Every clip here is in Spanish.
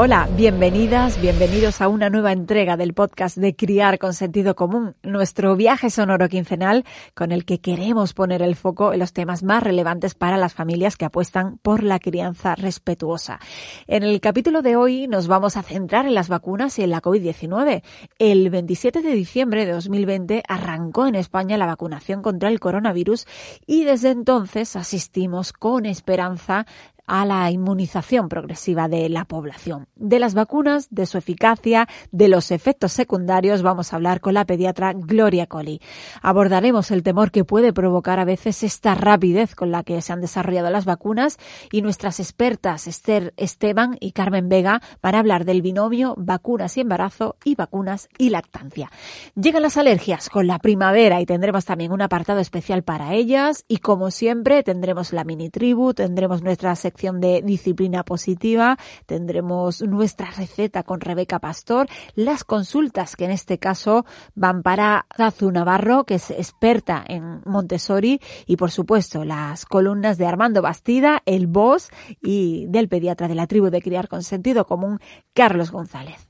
Hola, bienvenidas, bienvenidos a una nueva entrega del podcast de Criar con Sentido Común, nuestro viaje sonoro quincenal con el que queremos poner el foco en los temas más relevantes para las familias que apuestan por la crianza respetuosa. En el capítulo de hoy nos vamos a centrar en las vacunas y en la COVID-19. El 27 de diciembre de 2020 arrancó en España la vacunación contra el coronavirus y desde entonces asistimos con esperanza a la inmunización progresiva de la población. De las vacunas, de su eficacia, de los efectos secundarios, vamos a hablar con la pediatra Gloria Colli. Abordaremos el temor que puede provocar a veces esta rapidez con la que se han desarrollado las vacunas y nuestras expertas Esther Esteban y Carmen Vega van a hablar del binomio vacunas y embarazo y vacunas y lactancia. Llegan las alergias con la primavera y tendremos también un apartado especial para ellas y como siempre tendremos la mini tribu, tendremos nuestra sección de disciplina positiva, tendremos nuestra receta con Rebeca Pastor, las consultas que en este caso van para Zazu Navarro, que es experta en Montessori, y por supuesto las columnas de Armando Bastida, el boss y del pediatra de la tribu de criar con sentido común, Carlos González.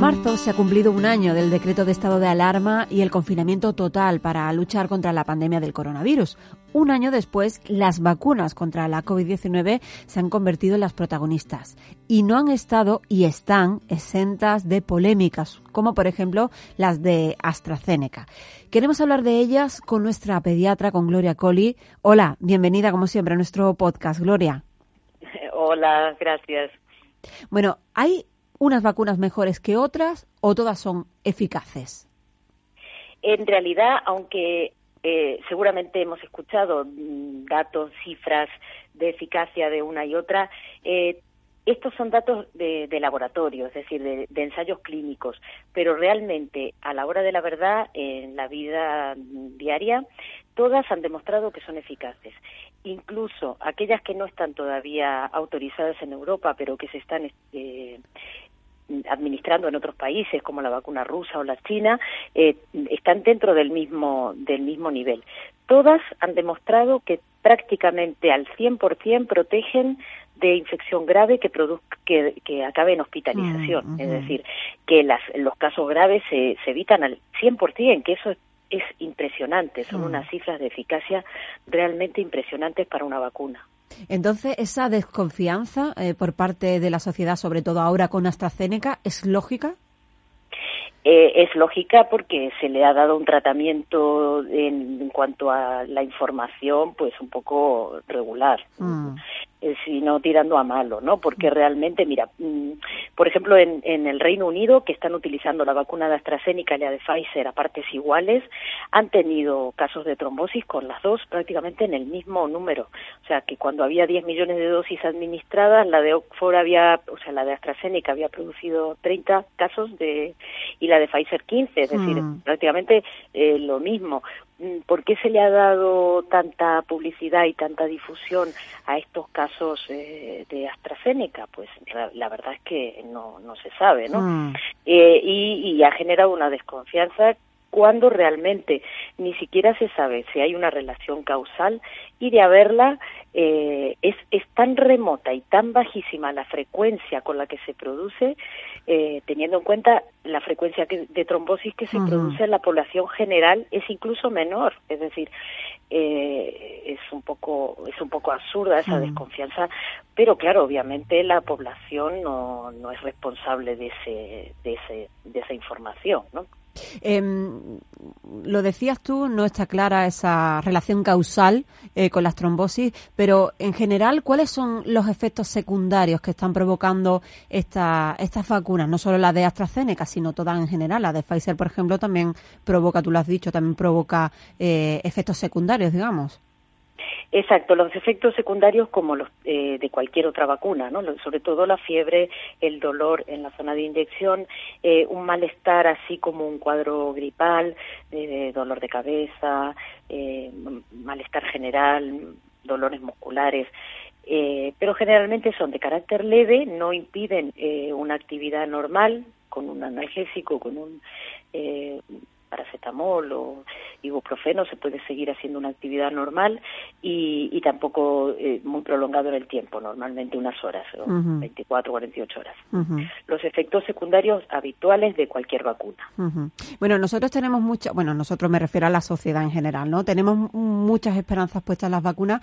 Marzo se ha cumplido un año del decreto de estado de alarma y el confinamiento total para luchar contra la pandemia del coronavirus. Un año después, las vacunas contra la COVID-19 se han convertido en las protagonistas y no han estado y están exentas de polémicas, como por ejemplo las de AstraZeneca. Queremos hablar de ellas con nuestra pediatra, con Gloria Colli. Hola, bienvenida como siempre a nuestro podcast, Gloria. Hola, gracias. Bueno, hay unas vacunas mejores que otras o todas son eficaces? En realidad, aunque eh, seguramente hemos escuchado mm, datos, cifras de eficacia de una y otra, eh, estos son datos de, laboratorio, es decir, de, ensayos clínicos, pero realmente a la hora de la verdad, en la vida diaria, todas han demostrado que son eficaces. Incluso aquellas que no están todavía autorizadas en Europa, pero que se están eh, administrando en otros países como la vacuna rusa o la china eh, están dentro del mismo del mismo nivel. Todas han demostrado que prácticamente al 100% protegen de infección grave que, que, que acabe en hospitalización. Mm, es decir, que las, los casos graves se, se evitan al 100%, que eso es es impresionante, son mm. unas cifras de eficacia realmente impresionantes para una vacuna. Entonces, esa desconfianza eh, por parte de la sociedad, sobre todo ahora con AstraZeneca, ¿es lógica? Eh, es lógica porque se le ha dado un tratamiento en, cuanto a la información, pues un poco regular. Mm. Eh, sino tirando a malo, ¿no? Porque realmente, mira, mm, por ejemplo, en, en, el Reino Unido, que están utilizando la vacuna de AstraZeneca y la de Pfizer a partes iguales, han tenido casos de trombosis con las dos prácticamente en el mismo número. O sea, que cuando había 10 millones de dosis administradas, la de Oxford había, o sea, la de AstraZeneca había producido 30 casos de y la de Pfizer 15, es decir, hmm. prácticamente eh, lo mismo. Mm, ¿Por qué se le ha dado tanta publicidad y tanta difusión a estos casos eh, de AstraZeneca? Pues la, verdad es que no, no se sabe, ¿no? Mm. Eh, y, y ha generado una desconfianza cuando realmente ni siquiera se sabe si hay una relación causal y de haberla eh, es, es tan remota y tan bajísima la frecuencia con la que se produce, eh, teniendo en cuenta la frecuencia de trombosis que se produce en la población general es incluso menor, es decir, eh, es un poco es un poco absurda esa desconfianza, pero claro, obviamente la población no, no es responsable de ese, de ese de esa información, ¿no? Eh, lo decías tú, no está clara esa relación causal eh, con las trombosis, pero en general, ¿cuáles son los efectos secundarios que están provocando esta, estas vacunas? No solo la de AstraZeneca, sino todas en general. La de Pfizer, por ejemplo, también provoca, tú lo has dicho, también provoca eh, efectos secundarios, digamos. Exacto, los efectos secundarios como los eh, de cualquier otra vacuna, ¿no? sobre todo la fiebre, el dolor en la zona de inyección, eh, un malestar así como un cuadro gripal, eh, dolor de cabeza, malestar general, dolores musculares. pero generalmente son de carácter leve, no impiden una actividad normal con un analgésico, con un paracetamol o ibuprofeno, se puede seguir haciendo una actividad normal y, tampoco eh, muy prolongado en el tiempo, normalmente unas horas, 24 o 48 horas. Los efectos secundarios habituales de cualquier vacuna. Bueno, nosotros tenemos mucha, bueno, nosotros me refiero a la sociedad en general, ¿no? Tenemos muchas esperanzas puestas en las vacunas,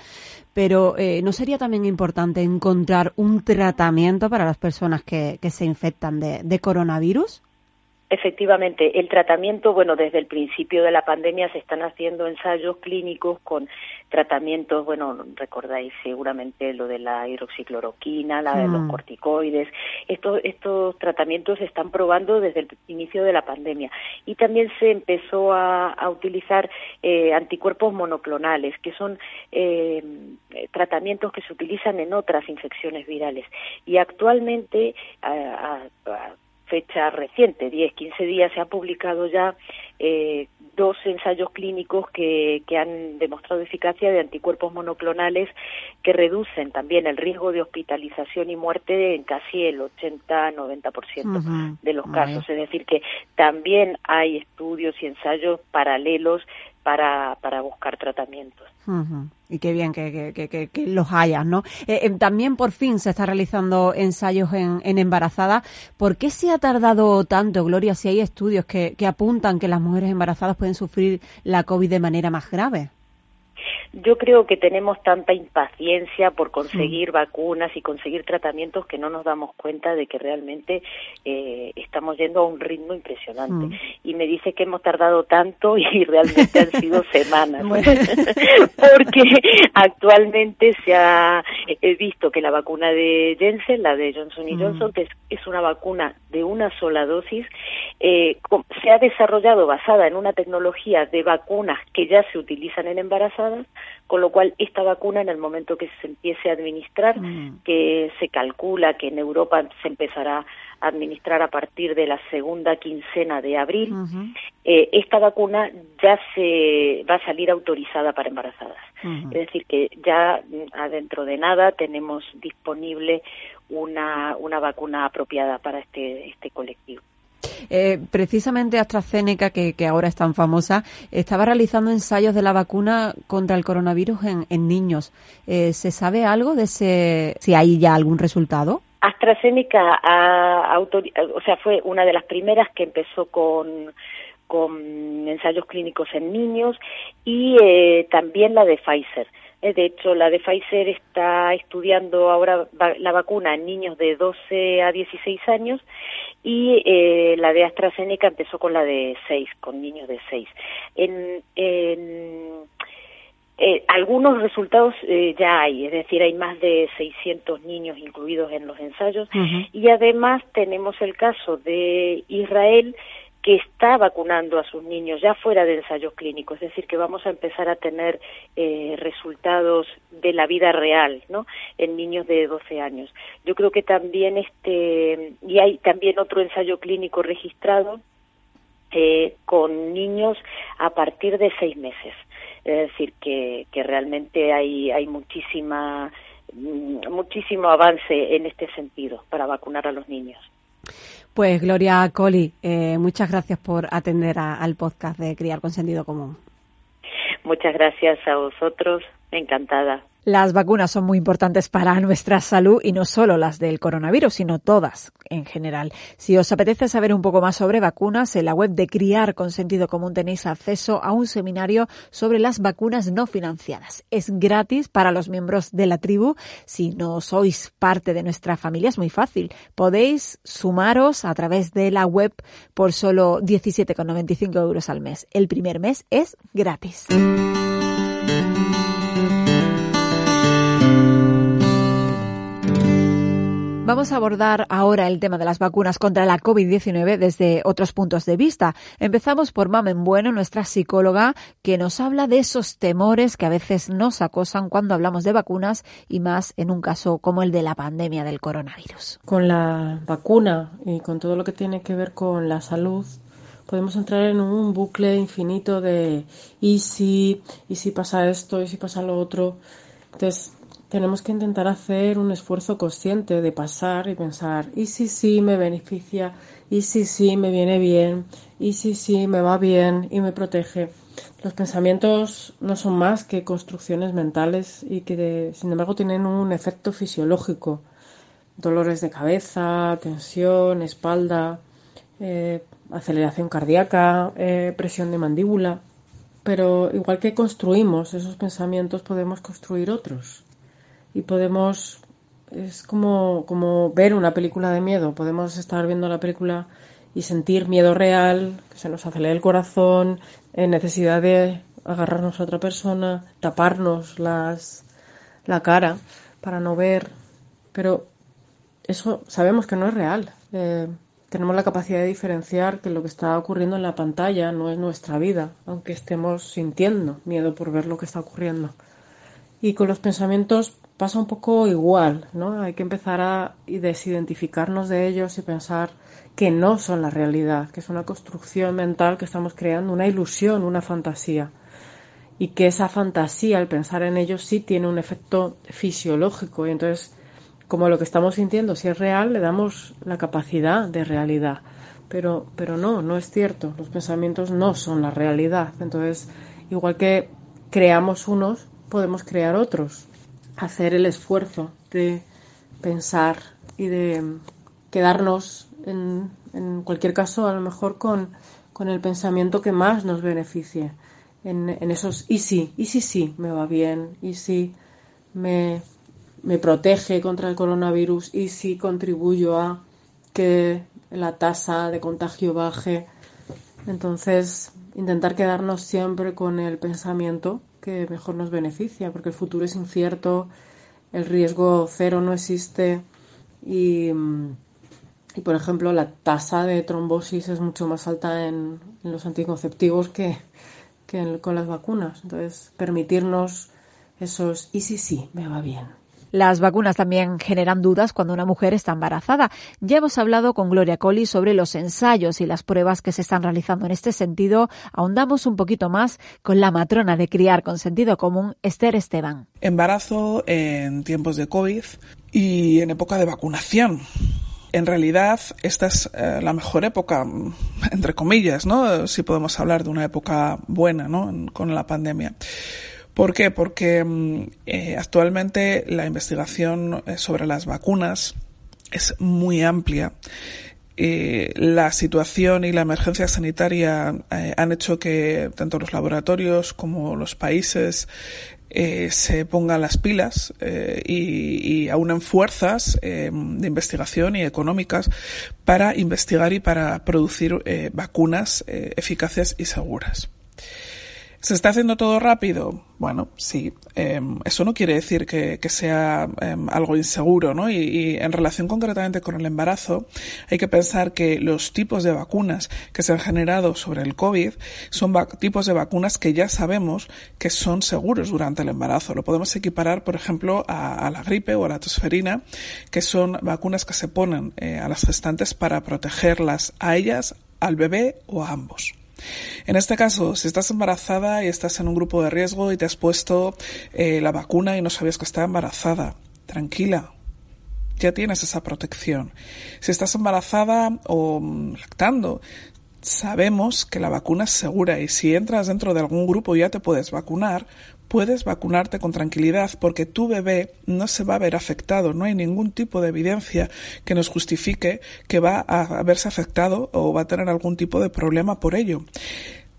pero eh, ¿no sería también importante encontrar un tratamiento para las personas que, se infectan de coronavirus? Efectivamente, el tratamiento, bueno, desde el principio de la pandemia se están haciendo ensayos clínicos con tratamientos, bueno, recordáis seguramente lo de la hidroxicloroquina, la de los mm. corticoides. Estos, estos tratamientos se están probando desde el inicio de la pandemia. Y también se empezó a, utilizar eh, anticuerpos monoclonales, que son eh, tratamientos que se utilizan en otras infecciones virales. Y actualmente, a, fecha reciente, 10, 15 días, se han publicado ya eh, dos ensayos clínicos que, que, han demostrado eficacia de anticuerpos monoclonales que reducen también el riesgo de hospitalización y muerte en casi el 80-90% de los casos. Es decir, que también hay estudios y ensayos paralelos para, para buscar tratamientos. Y qué bien que, que, que, los hayas, ¿no? Eh, eh, también por fin se está realizando ensayos en, en embarazada. ¿Por qué se ha tardado tanto, Gloria, si hay estudios que, que apuntan que las mujeres embarazadas pueden sufrir la COVID de manera más grave? Yo creo que tenemos tanta impaciencia por conseguir vacunas y conseguir tratamientos que no nos damos cuenta de que realmente eh, estamos yendo a un ritmo impresionante. Y me dice que hemos tardado tanto y realmente han sido semanas. Porque actualmente se ha visto que la vacuna de Jensen, la de Johnson y mm. Johnson, que es, una vacuna de una sola dosis, eh, se ha desarrollado basada en una tecnología de vacunas que ya se utilizan en embarazadas con lo cual esta vacuna en el momento que se empiece a administrar, mm. que se calcula que en Europa se empezará a administrar a partir de la segunda quincena de abril, eh, esta vacuna ya se va a salir autorizada para embarazadas. Es decir, que ya adentro de nada tenemos disponible una, una vacuna apropiada para este, este colectivo. Eh, precisamente AstraZeneca, que, ahora es tan famosa, estaba realizando ensayos de la vacuna contra el coronavirus en, niños. Eh, ¿Se sabe algo de ese, si hay ya algún resultado? AstraZeneca, o sea, fue una de las primeras que empezó con con ensayos clínicos en niños y eh, también la de Pfizer. Eh, de hecho, la de Pfizer está estudiando ahora la vacuna en niños de 12 a 16 años y eh, la de AstraZeneca empezó con la de 6, con niños de 6. En, en eh, algunos resultados eh, ya hay, es decir, hay más de 600 niños incluidos en los ensayos y además tenemos el caso de Israel que está vacunando a sus niños ya fuera de ensayos clínicos, es decir, que vamos a empezar a tener eh, resultados de la vida real, ¿no? En niños de 12 años. Yo creo que también este y hay también otro ensayo clínico registrado eh, con niños a partir de seis meses. Es decir, que, que realmente hay, hay muchísima, mm, muchísimo avance en este sentido para vacunar a los niños. Pues Gloria Coli, eh, muchas gracias por atender al podcast de Criar con Sentido Común. Muchas gracias a vosotros, encantada. Las vacunas son muy importantes para nuestra salud y no solo las del coronavirus, sino todas en general. Si os apetece saber un poco más sobre vacunas, en la web de Criar con Sentido Común tenéis acceso a un seminario sobre las vacunas no financiadas. Es gratis para los miembros de la tribu. Si no sois parte de nuestra familia, es muy fácil. Podéis sumaros a través de la web por solo 17,95 euros al mes. El primer mes es gratis. Vamos a abordar ahora el tema de las vacunas contra la COVID-19 desde otros puntos de vista. Empezamos por Mamen Bueno, nuestra psicóloga, que nos habla de esos temores que a veces nos acosan cuando hablamos de vacunas y más en un caso como el de la pandemia del coronavirus. Con la vacuna y con todo lo que tiene que ver con la salud, podemos entrar en un bucle infinito de y si, y si pasa esto, y si pasa lo otro. Entonces, tenemos que intentar hacer un esfuerzo consciente de pasar y pensar, ¿y si sí me beneficia? ¿Y si sí me viene bien? ¿Y si sí me va bien y me protege? Los pensamientos no son más que construcciones mentales y que, sin embargo, tienen un efecto fisiológico. Dolores de cabeza, tensión, espalda, eh, aceleración cardíaca, eh, presión de mandíbula. Pero igual que construimos esos pensamientos, podemos construir otros. Y podemos, es como, como ver una película de miedo. Podemos estar viendo la película y sentir miedo real, que se nos acelera el corazón, en necesidad de agarrarnos a otra persona, taparnos las, la cara para no ver. Pero eso sabemos que no es real. Eh, tenemos la capacidad de diferenciar que lo que está ocurriendo en la pantalla no es nuestra vida, aunque estemos sintiendo miedo por ver lo que está ocurriendo. Y con los pensamientos pasa un poco igual, ¿no? Hay que empezar a desidentificarnos de ellos y pensar que no son la realidad, que es una construcción mental que estamos creando, una ilusión, una fantasía. Y que esa fantasía, al pensar en ellos, sí tiene un efecto fisiológico. Y entonces como lo que estamos sintiendo, si es real, le damos la capacidad de realidad. Pero, pero no, no es cierto. Los pensamientos no son la realidad. Entonces, igual que creamos unos, podemos crear otros. Hacer el esfuerzo de pensar y de quedarnos, en, en cualquier caso, a lo mejor con, con el pensamiento que más nos beneficie. En, en esos, y sí, y sí, sí, me va bien, y sí, me, me protege contra el coronavirus y si contribuyo a que la tasa de contagio baje. Entonces, intentar quedarnos siempre con el pensamiento que mejor nos beneficia, porque el futuro es incierto, el riesgo cero no existe y, por ejemplo, la tasa de trombosis es mucho más alta en, los anticonceptivos que, que con las vacunas. Entonces, permitirnos esos, y sí, sí, me va bien. Las vacunas también generan dudas cuando una mujer está embarazada. Ya hemos hablado con Gloria Colli sobre los ensayos y las pruebas que se están realizando en este sentido. Ahondamos un poquito más con la matrona de criar con sentido común, Esther Esteban. Embarazo en tiempos de COVID y en época de vacunación en realidad esta es eh, la mejor época, entre comillas, ¿no? Si podemos hablar de una época buena, ¿no? Con la pandemia. ¿Por qué? Porque mm, eh, actualmente la investigación eh, sobre las vacunas es muy amplia. Eh, la situación y la emergencia sanitaria han hecho que tanto los laboratorios como los países se pongan las pilas y, y, aunen fuerzas de investigación y económicas para investigar y para producir vacunas eficaces y seguras. ¿Se está haciendo todo rápido? Bueno, sí. Em, eso no quiere decir que, sea em, algo inseguro, ¿no? Y, en relación concretamente con el embarazo, hay que pensar que los tipos de vacunas que se han generado sobre el COVID son tipos de vacunas que ya sabemos que son seguros durante el embarazo. Lo podemos equiparar, por ejemplo, a, la gripe o a la tosferina, que son vacunas que se ponen eh, a las gestantes para protegerlas a ellas, al bebé o a ambos. En este caso, si estás embarazada y estás en un grupo de riesgo y te has puesto eh, la vacuna y no sabías que estás embarazada, tranquila, ya tienes esa protección. Si estás embarazada o mm, lactando, sabemos que la vacuna es segura y si entras dentro de algún grupo y ya te puedes vacunar, puedes vacunarte con tranquilidad porque tu bebé no se va a ver afectado. No hay ningún tipo de evidencia que nos justifique que va a verse afectado o va a tener algún tipo de problema por ello.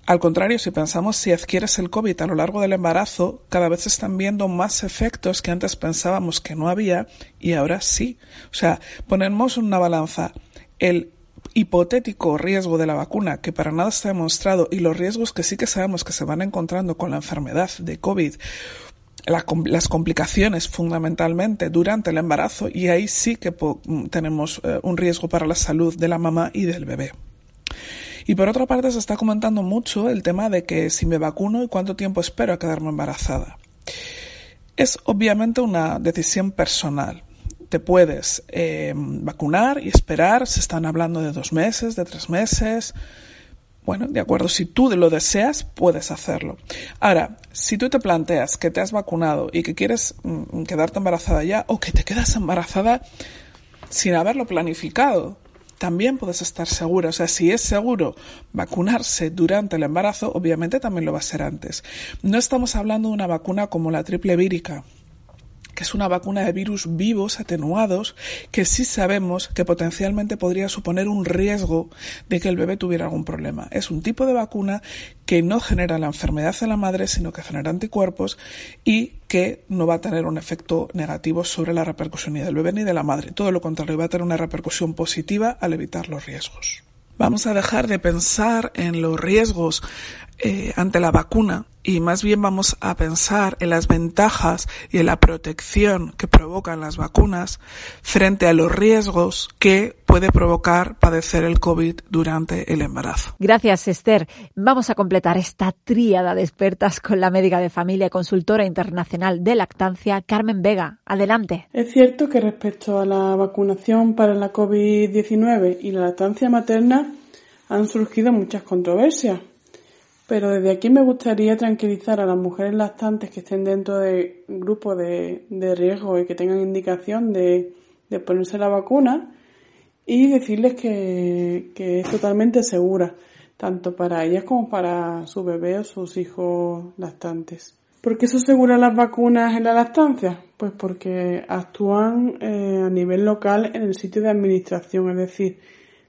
Al contrario, si pensamos si adquieres el COVID a lo largo del embarazo, cada vez están viendo más efectos que antes pensábamos que no había y ahora sí. O sea, ponemos una balanza el hipotético riesgo de la vacuna que para nada está demostrado y los riesgos que sí que sabemos que se van encontrando con la enfermedad de COVID las complicaciones fundamentalmente durante el embarazo y ahí sí que tenemos eh, un riesgo para la salud de la mamá y del bebé. Y por otra parte se está comentando mucho el tema de que si me vacuno y cuánto tiempo espero a quedarme embarazada. Es obviamente una decisión personal te puedes eh, vacunar y esperar. Se están hablando de dos meses, de tres meses. Bueno, de acuerdo, si tú lo deseas, puedes hacerlo. Ahora, si tú te planteas que te has vacunado y que quieres mm, quedarte embarazada ya o que te quedas embarazada sin haberlo planificado, también puedes estar segura. O sea, si es seguro vacunarse durante el embarazo, obviamente también lo va a ser antes. No estamos hablando de una vacuna como la triple vírica, que es una vacuna de virus vivos atenuados que sí sabemos que potencialmente podría suponer un riesgo de que el bebé tuviera algún problema. Es un tipo de vacuna que no genera la enfermedad en la madre, sino que genera anticuerpos y que no va a tener un efecto negativo sobre la repercusión ni del bebé ni de la madre. Todo lo contrario, va a tener una repercusión positiva al evitar los riesgos. Vamos a dejar de pensar en los riesgos eh, ante la vacuna y más bien vamos a pensar en las ventajas y en la protección que provocan las vacunas frente a los riesgos que puede provocar padecer el COVID durante el embarazo. Gracias, Esther. Vamos a completar esta tríada de expertas con la médica de familia y consultora internacional de lactancia, Carmen Vega. Adelante. Es cierto que respecto a la vacunación para la COVID-19 y la lactancia materna han surgido muchas controversias. Pero desde aquí me gustaría tranquilizar a las mujeres lactantes que estén dentro de grupos de, riesgo y que tengan indicación de, ponerse la vacuna y decirles que, es totalmente segura, tanto para ellas como para su bebé o sus hijos lactantes. ¿Por qué se aseguran las vacunas en la lactancia? Pues porque actúan eh, a nivel local en el sitio de administración, es decir,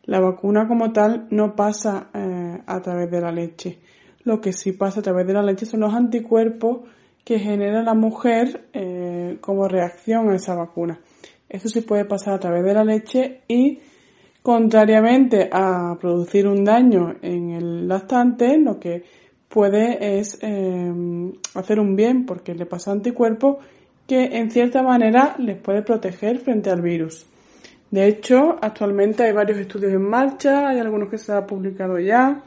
la vacuna como tal no pasa eh, a través de la leche lo que sí pasa a través de la leche son los anticuerpos que genera la mujer eh, como reacción a esa vacuna. Eso sí puede pasar a través de la leche y contrariamente a producir un daño en el lactante, lo que puede es eh, hacer un bien porque le pasa anticuerpos que en cierta manera les puede proteger frente al virus. De hecho, actualmente hay varios estudios en marcha, hay algunos que se han publicado ya,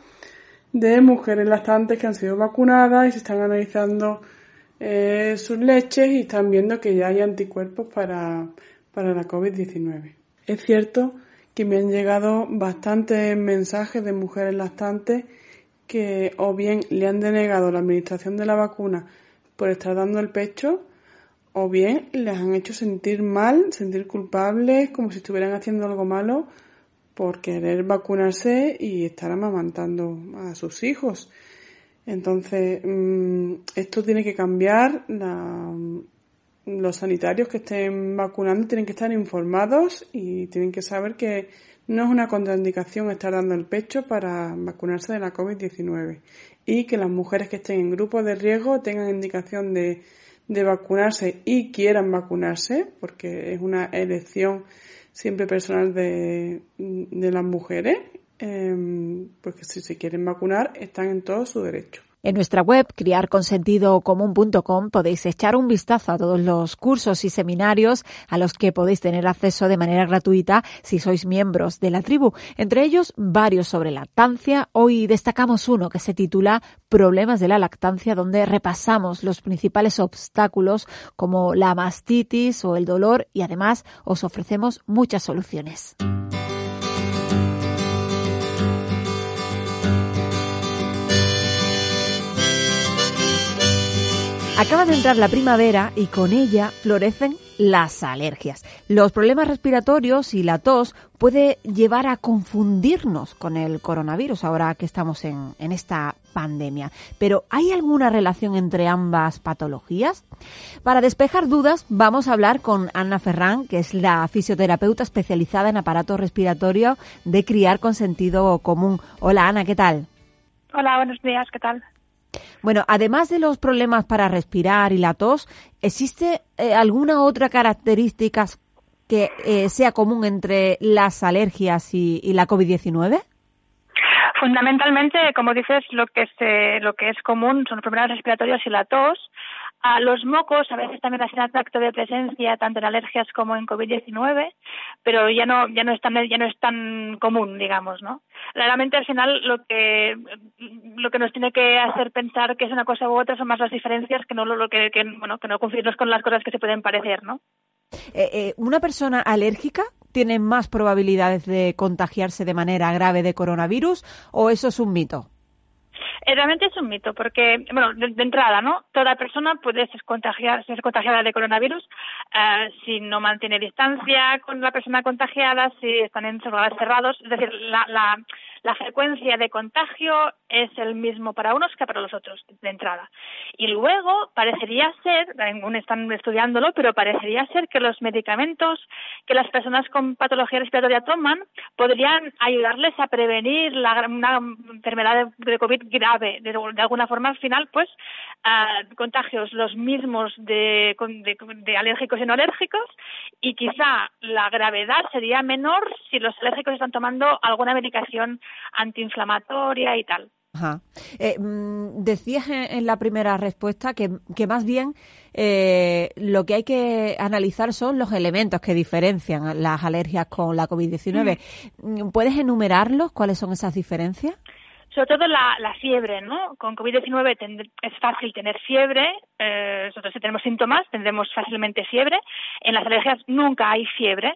de mujeres lactantes que han sido vacunadas y se están analizando eh, sus leches y están viendo que ya hay anticuerpos para, para la COVID-19. Es cierto que me han llegado bastantes mensajes de mujeres lactantes que o bien le han denegado la administración de la vacuna por estar dando el pecho o bien les han hecho sentir mal, sentir culpables, como si estuvieran haciendo algo malo por querer vacunarse y estar amamantando a sus hijos. Entonces, mm, esto tiene que cambiar. los sanitarios que estén vacunando tienen que estar informados y tienen que saber que no es una contraindicación estar dando el pecho para vacunarse de la COVID-19 y que las mujeres que estén en grupos de riesgo tengan indicación de, de vacunarse y quieran vacunarse, porque es una elección siempre personal de, de las mujeres, eh, porque si se quieren vacunar están en todo su derecho. En nuestra web criarconsentidocomún.com podéis echar un vistazo a todos los cursos y seminarios a los que podéis tener acceso de manera gratuita si sois miembros de la tribu. Entre ellos, varios sobre lactancia. Hoy destacamos uno que se titula Problemas de la lactancia, donde repasamos los principales obstáculos como la mastitis o el dolor y además os ofrecemos muchas soluciones. Acaba de entrar la primavera y con ella florecen las alergias. Los problemas respiratorios y la tos puede llevar a confundirnos con el coronavirus ahora que estamos en, en, esta pandemia. Pero ¿hay alguna relación entre ambas patologías? Para despejar dudas vamos a hablar con Ana Ferrán, que es la fisioterapeuta especializada en aparato respiratorio de criar con sentido común. Hola Ana, ¿qué tal? Hola, buenos días, ¿qué tal? Bueno, además de los problemas para respirar y la tos, ¿existe eh, alguna otra característica que eh, sea común entre las alergias y, la COVID-19? Fundamentalmente, como dices, lo que, es, lo que es común son los problemas respiratorios y la tos, a los mocos a veces también hacen acto de presencia tanto en alergias como en COVID-19, pero ya no ya no es tan ya no es tan común, digamos, ¿no? Realmente al final lo que lo que nos tiene que hacer pensar que es una cosa u otra son más las diferencias que no lo, que, bueno que no confundirnos con las cosas que se pueden parecer, ¿no? Eh, eh, una persona alérgica tiene más probabilidades de contagiarse de manera grave de coronavirus o eso es un mito? Eh, realmente es un mito, porque, bueno, de, entrada, ¿no? Toda persona puede ser, contagiada, ser contagiada de coronavirus uh, si no mantiene distancia con la persona contagiada, si están en lugares cerrados. Es decir, la, la, la frecuencia de contagio es el mismo para unos que para los otros, de entrada. Y luego parecería ser, aún están estudiándolo, pero parecería ser que los medicamentos que las personas con patología respiratoria toman podrían ayudarles a prevenir la, una enfermedad de, COVID grave. De, alguna forma, al final, pues, uh, contagios los mismos de, de alérgicos y no alérgicos y quizá la gravedad sería menor si los alérgicos están tomando alguna medicación antiinflamatoria y tal. Ajá. Eh, mm, decías en, la primera respuesta que, que más bien eh, lo que hay que analizar son los elementos que diferencian las alergias con la COVID-19. Mm. ¿Puedes enumerarlos? ¿Cuáles son esas diferencias? sobre todo la, la fiebre, ¿no? Con COVID-19 es fácil tener fiebre, eh, nosotros si tenemos síntomas tendremos fácilmente fiebre. En las alergias nunca hay fiebre,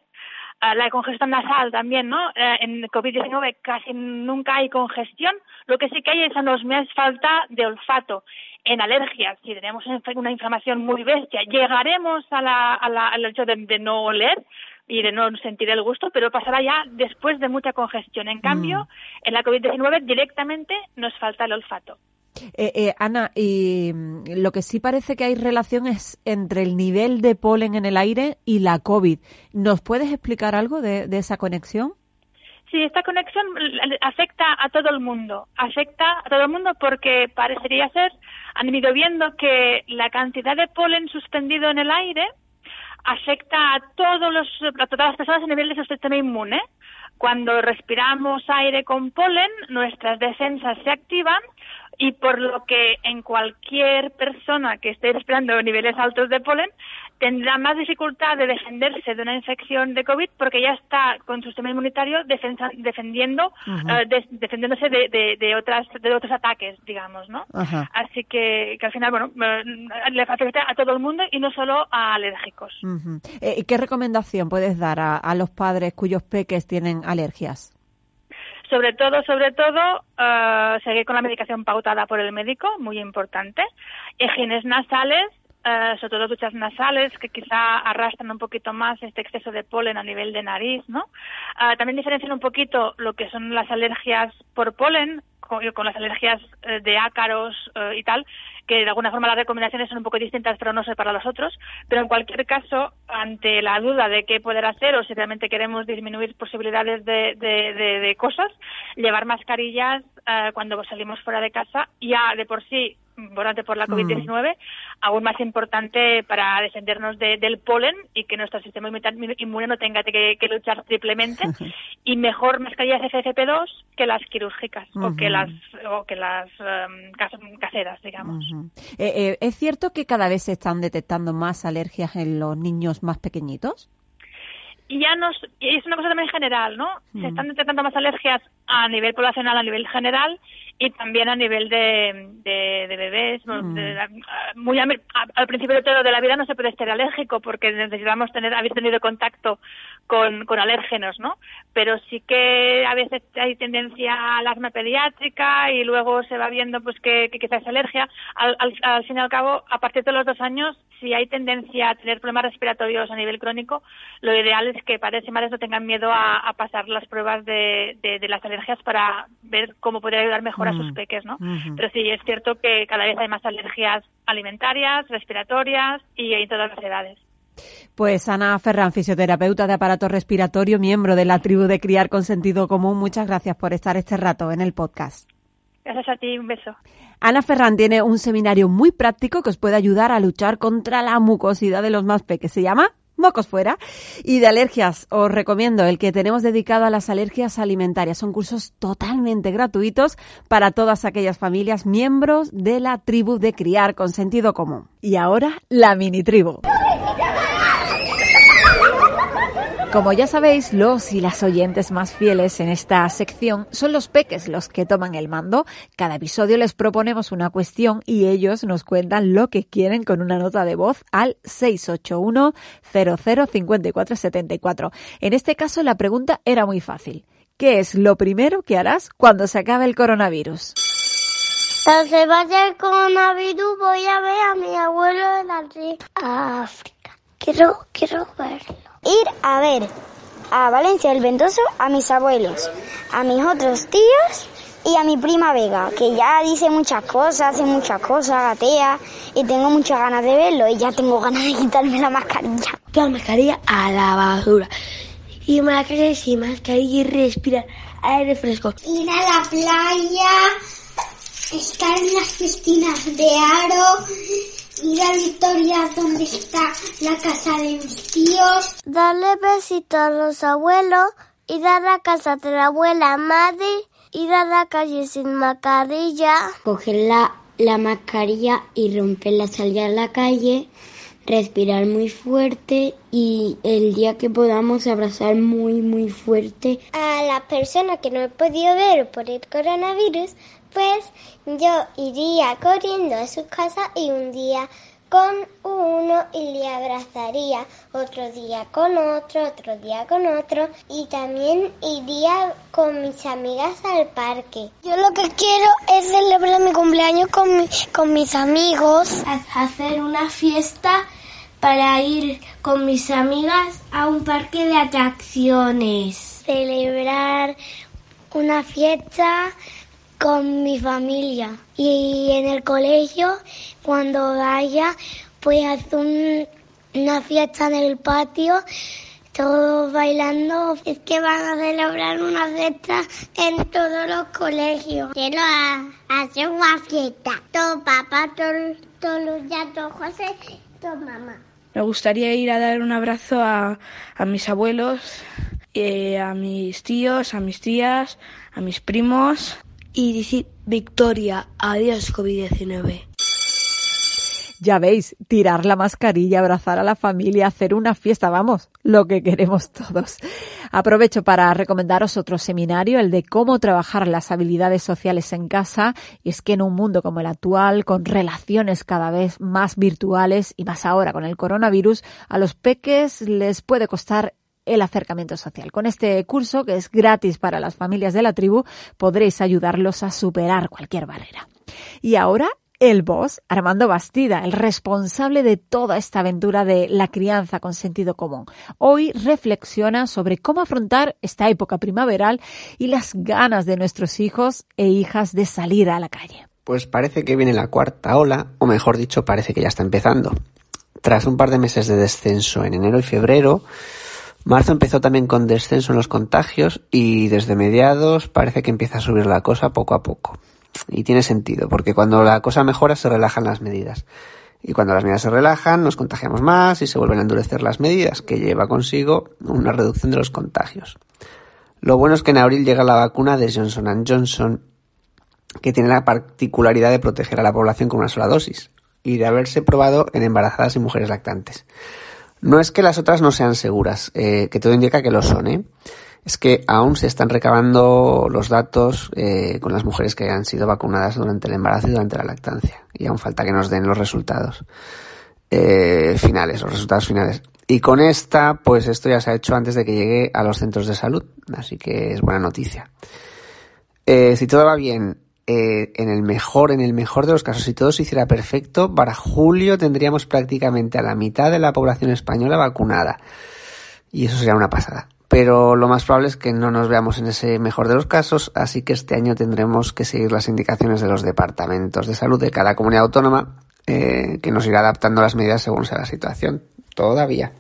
la congestión nasal también, ¿no? Eh, en COVID-19 casi nunca hay congestión, lo que sí que hay es nos mes falta de olfato. En alergias, si tenemos una inflamación muy bestia, llegaremos a la, al hecho de, no oler, y de no sentir el gusto, pero pasará ya después de mucha congestión. En cambio, mm. en la COVID-19 directamente nos falta el olfato. Eh, eh, Ana, y mm, lo que sí parece que hay relación es entre el nivel de polen en el aire y la COVID. ¿Nos puedes explicar algo de, esa conexión? Sí, esta conexión afecta a todo el mundo. Afecta a todo el mundo porque parecería ser, han ido viendo que la cantidad de polen suspendido en el aire afecta a todos los, a todas las personas a nivel de su sistema inmune. Cuando respiramos aire con polen, nuestras defensas se activan y por lo que en cualquier persona que esté respirando niveles altos de polen tendrá más dificultad de defenderse de una infección de COVID porque ya está con su sistema inmunitario defendiendo, eh, defendiéndose de, de, otras, de otros ataques, digamos, ¿no? Así que, que al final, bueno, eh, le afecta a todo el mundo y no solo a alérgicos. Eh, ¿Qué recomendación puedes dar a, a los padres cuyos peques tienen alergias? Sobre todo, sobre todo, uh, seguir con la medicación pautada por el médico, muy importante. Higienes nasales, uh, sobre todo duchas nasales, que quizá arrastran un poquito más este exceso de polen a nivel de nariz, ¿no? Uh, también diferencian un poquito lo que son las alergias por polen con, las alergias de ácaros y tal, que de alguna forma las recomendaciones son un poco distintas, pero no sé para los otros. Pero en cualquier caso, ante la duda de qué poder hacer o si realmente queremos disminuir posibilidades de, de, cosas, llevar mascarillas eh, cuando salimos fuera de casa, ya de por sí importante por la mm. COVID-19, aún más importante para defendernos del polen y que nuestro sistema inmune no tenga que, luchar triplemente y mejor mascarillas FFP2 que las quirúrgicas o que las o que las em, caseras, digamos. Eh, eh, ¿Es cierto que cada vez se están detectando más alergias en los niños más pequeñitos? y ya nos es una cosa también general, ¿no? Se están detectando más alergias a nivel poblacional, a nivel general y también a nivel de, de, bebés. Mm. muy al principio de todo de la vida no se puede estar alérgico porque necesitamos tener haber tenido contacto con, con alérgenos, ¿no? Pero sí que a veces hay tendencia al asma pediátrica y luego se va viendo pues que, que quizás es alergia. Al, al, fin y al cabo, a partir de los dos años, si hay tendencia a tener problemas respiratorios a nivel crónico, lo ideal es que padres y madres no tengan miedo a, a pasar las pruebas de, de, las alergias para ver cómo poder ayudar mejor a sus mm. peques, ¿no? Pero sí, es cierto que cada vez hay más alergias alimentarias, respiratorias y en todas las edades. Pues Ana Ferran, fisioterapeuta de aparato respiratorio, miembro de la tribu de Criar con Sentido Común, muchas gracias por estar este rato en el podcast. Gracias a ti, un beso. Ana Ferran tiene un seminario muy práctico que os puede ayudar a luchar contra la mucosidad de los más pequeños. Se llama mocos fuera. Y de alergias, os recomiendo el que tenemos dedicado a las alergias alimentarias. Son cursos totalmente gratuitos para todas aquellas familias miembros de la tribu de criar con sentido común. Y ahora, la mini tribu. Como ya sabéis, los y las oyentes más fieles en esta sección son los peques los que toman el mando. Cada episodio les proponemos una cuestión y ellos nos cuentan lo que quieren con una nota de voz al 681 005474. En este caso la pregunta era muy fácil. ¿Qué es lo primero que harás cuando se acabe el coronavirus? Cuando se vaya el coronavirus voy a ver a mi abuelo en la África. Quiero, quiero verlo. Ir a ver a Valencia del Ventoso a mis abuelos, a mis otros tíos y a mi prima Vega, que ya dice muchas cosas, hace muchas cosas, gatea, y tengo muchas ganas de verlo y ya tengo ganas de quitarme la mascarilla. La mascarilla a la basura. Y me la calle sin mascarilla y respirar aire fresco. Ir a la playa, estar en las piscinas de aro, ir a Victoria donde está la casa de mis tíos. Darle besitos a los abuelos, ir a la casa de la abuela madre ir a la calle sin mascarilla. Coger la, la mascarilla y romperla, salir a la calle, respirar muy fuerte y el día que podamos abrazar muy, muy fuerte. A la persona que no he podido ver por el coronavirus, pues yo iría corriendo a su casa y un día con uno y le abrazaría, otro día con otro, otro día con otro y también iría con mis amigas al parque. Yo lo que quiero es celebrar mi cumpleaños con, con mis amigos. Hacer una fiesta para ir con mis amigas a un parque de atracciones. Celebrar una fiesta con mi familia. Y en el colegio cuando vaya pues hacer una fiesta en el patio todos bailando. Es que van a celebrar una fiesta en todos los colegios. Quiero hacer una fiesta. Todo papá todo los ya todo José todo mamá. Me gustaría ir a dar un abrazo a, a mis abuelos eh, a mis tíos a mis tías a mis primos y decir victoria, adiós COVID-19. Ya veis, tirar la mascarilla, abrazar a la familia, hacer una fiesta, vamos, lo que queremos todos. Aprovecho para recomendaros otro seminario, el de cómo trabajar las habilidades sociales en casa, y es que en un mundo como el actual, con relaciones cada vez más virtuales y más ahora con el coronavirus, a los peques les puede costar el acercamiento social. Con este curso, que es gratis para las familias de la tribu, podréis ayudarlos a superar cualquier barrera. Y ahora el boss, Armando Bastida, el responsable de toda esta aventura de la crianza con sentido común. Hoy reflexiona sobre cómo afrontar esta época primaveral y las ganas de nuestros hijos e hijas de salir a la calle. Pues parece que viene la cuarta ola, o mejor dicho, parece que ya está empezando. Tras un par de meses de descenso en enero y febrero, Marzo empezó también con descenso en los contagios y desde mediados parece que empieza a subir la cosa poco a poco. Y tiene sentido, porque cuando la cosa mejora se relajan las medidas. Y cuando las medidas se relajan, nos contagiamos más y se vuelven a endurecer las medidas, que lleva consigo una reducción de los contagios. Lo bueno es que en abril llega la vacuna de Johnson Johnson, que tiene la particularidad de proteger a la población con una sola dosis y de haberse probado en embarazadas y mujeres lactantes. No es que las otras no sean seguras, eh, que todo indica que lo son, ¿eh? Es que aún se están recabando los datos eh, con las mujeres que han sido vacunadas durante el embarazo y durante la lactancia. Y aún falta que nos den los resultados eh, finales, los resultados finales. Y con esta, pues esto ya se ha hecho antes de que llegue a los centros de salud. Así que es buena noticia. si todo va bien eh, en el mejor, en el mejor de los casos, si todo se hiciera perfecto, para julio tendríamos prácticamente a la mitad de la población española vacunada. Y eso sería una pasada. Pero lo más probable es que no nos veamos en ese mejor de los casos, así que este año tendremos que seguir las indicaciones de los departamentos de salud de cada comunidad autónoma, eh, que nos irá adaptando las medidas según sea la situación. Todavía.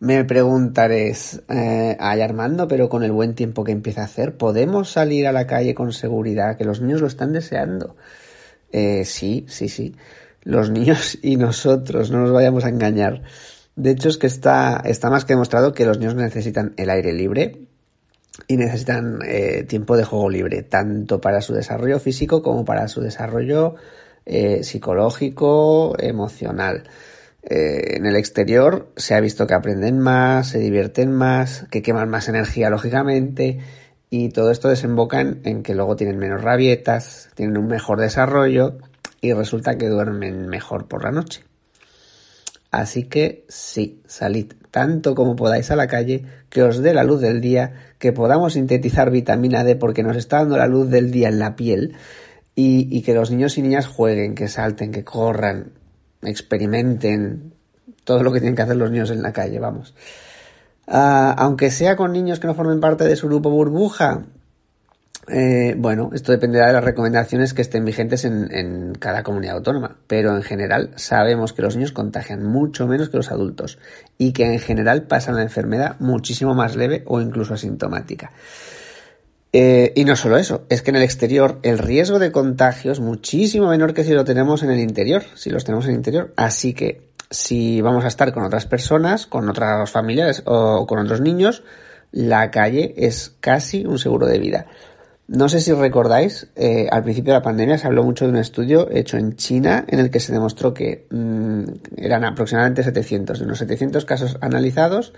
Me preguntaréis, eh, ay Armando, pero con el buen tiempo que empieza a hacer, ¿podemos salir a la calle con seguridad? Que los niños lo están deseando. Eh, sí, sí, sí. Los niños y nosotros, no nos vayamos a engañar. De hecho, es que está, está más que demostrado que los niños necesitan el aire libre y necesitan eh, tiempo de juego libre, tanto para su desarrollo físico como para su desarrollo eh, psicológico, emocional. Eh, en el exterior se ha visto que aprenden más, se divierten más, que queman más energía lógicamente y todo esto desemboca en, que luego tienen menos rabietas, tienen un mejor desarrollo y resulta que duermen mejor por la noche. Así que sí, salid tanto como podáis a la calle, que os dé la luz del día, que podamos sintetizar vitamina D porque nos está dando la luz del día en la piel y, que los niños y niñas jueguen, que salten, que corran, experimenten todo lo que tienen que hacer los niños en la calle, vamos. Ah, aunque sea con niños que no formen parte de su grupo burbuja, eh, bueno, esto dependerá de las recomendaciones que estén vigentes en, cada comunidad autónoma, pero en general sabemos que los niños contagian mucho menos que los adultos y que en general pasan la enfermedad muchísimo más leve o incluso asintomática. Eh, y no solo eso, es que en el exterior el riesgo de contagio es muchísimo menor que si lo tenemos en el interior, si los tenemos en el interior. Así que si vamos a estar con otras personas, con otras familiares o con otros niños, la calle es casi un seguro de vida. No sé si recordáis, eh, al principio de la pandemia se habló mucho de un estudio hecho en China en el que se demostró que mm, eran aproximadamente 700. De unos 700 casos analizados,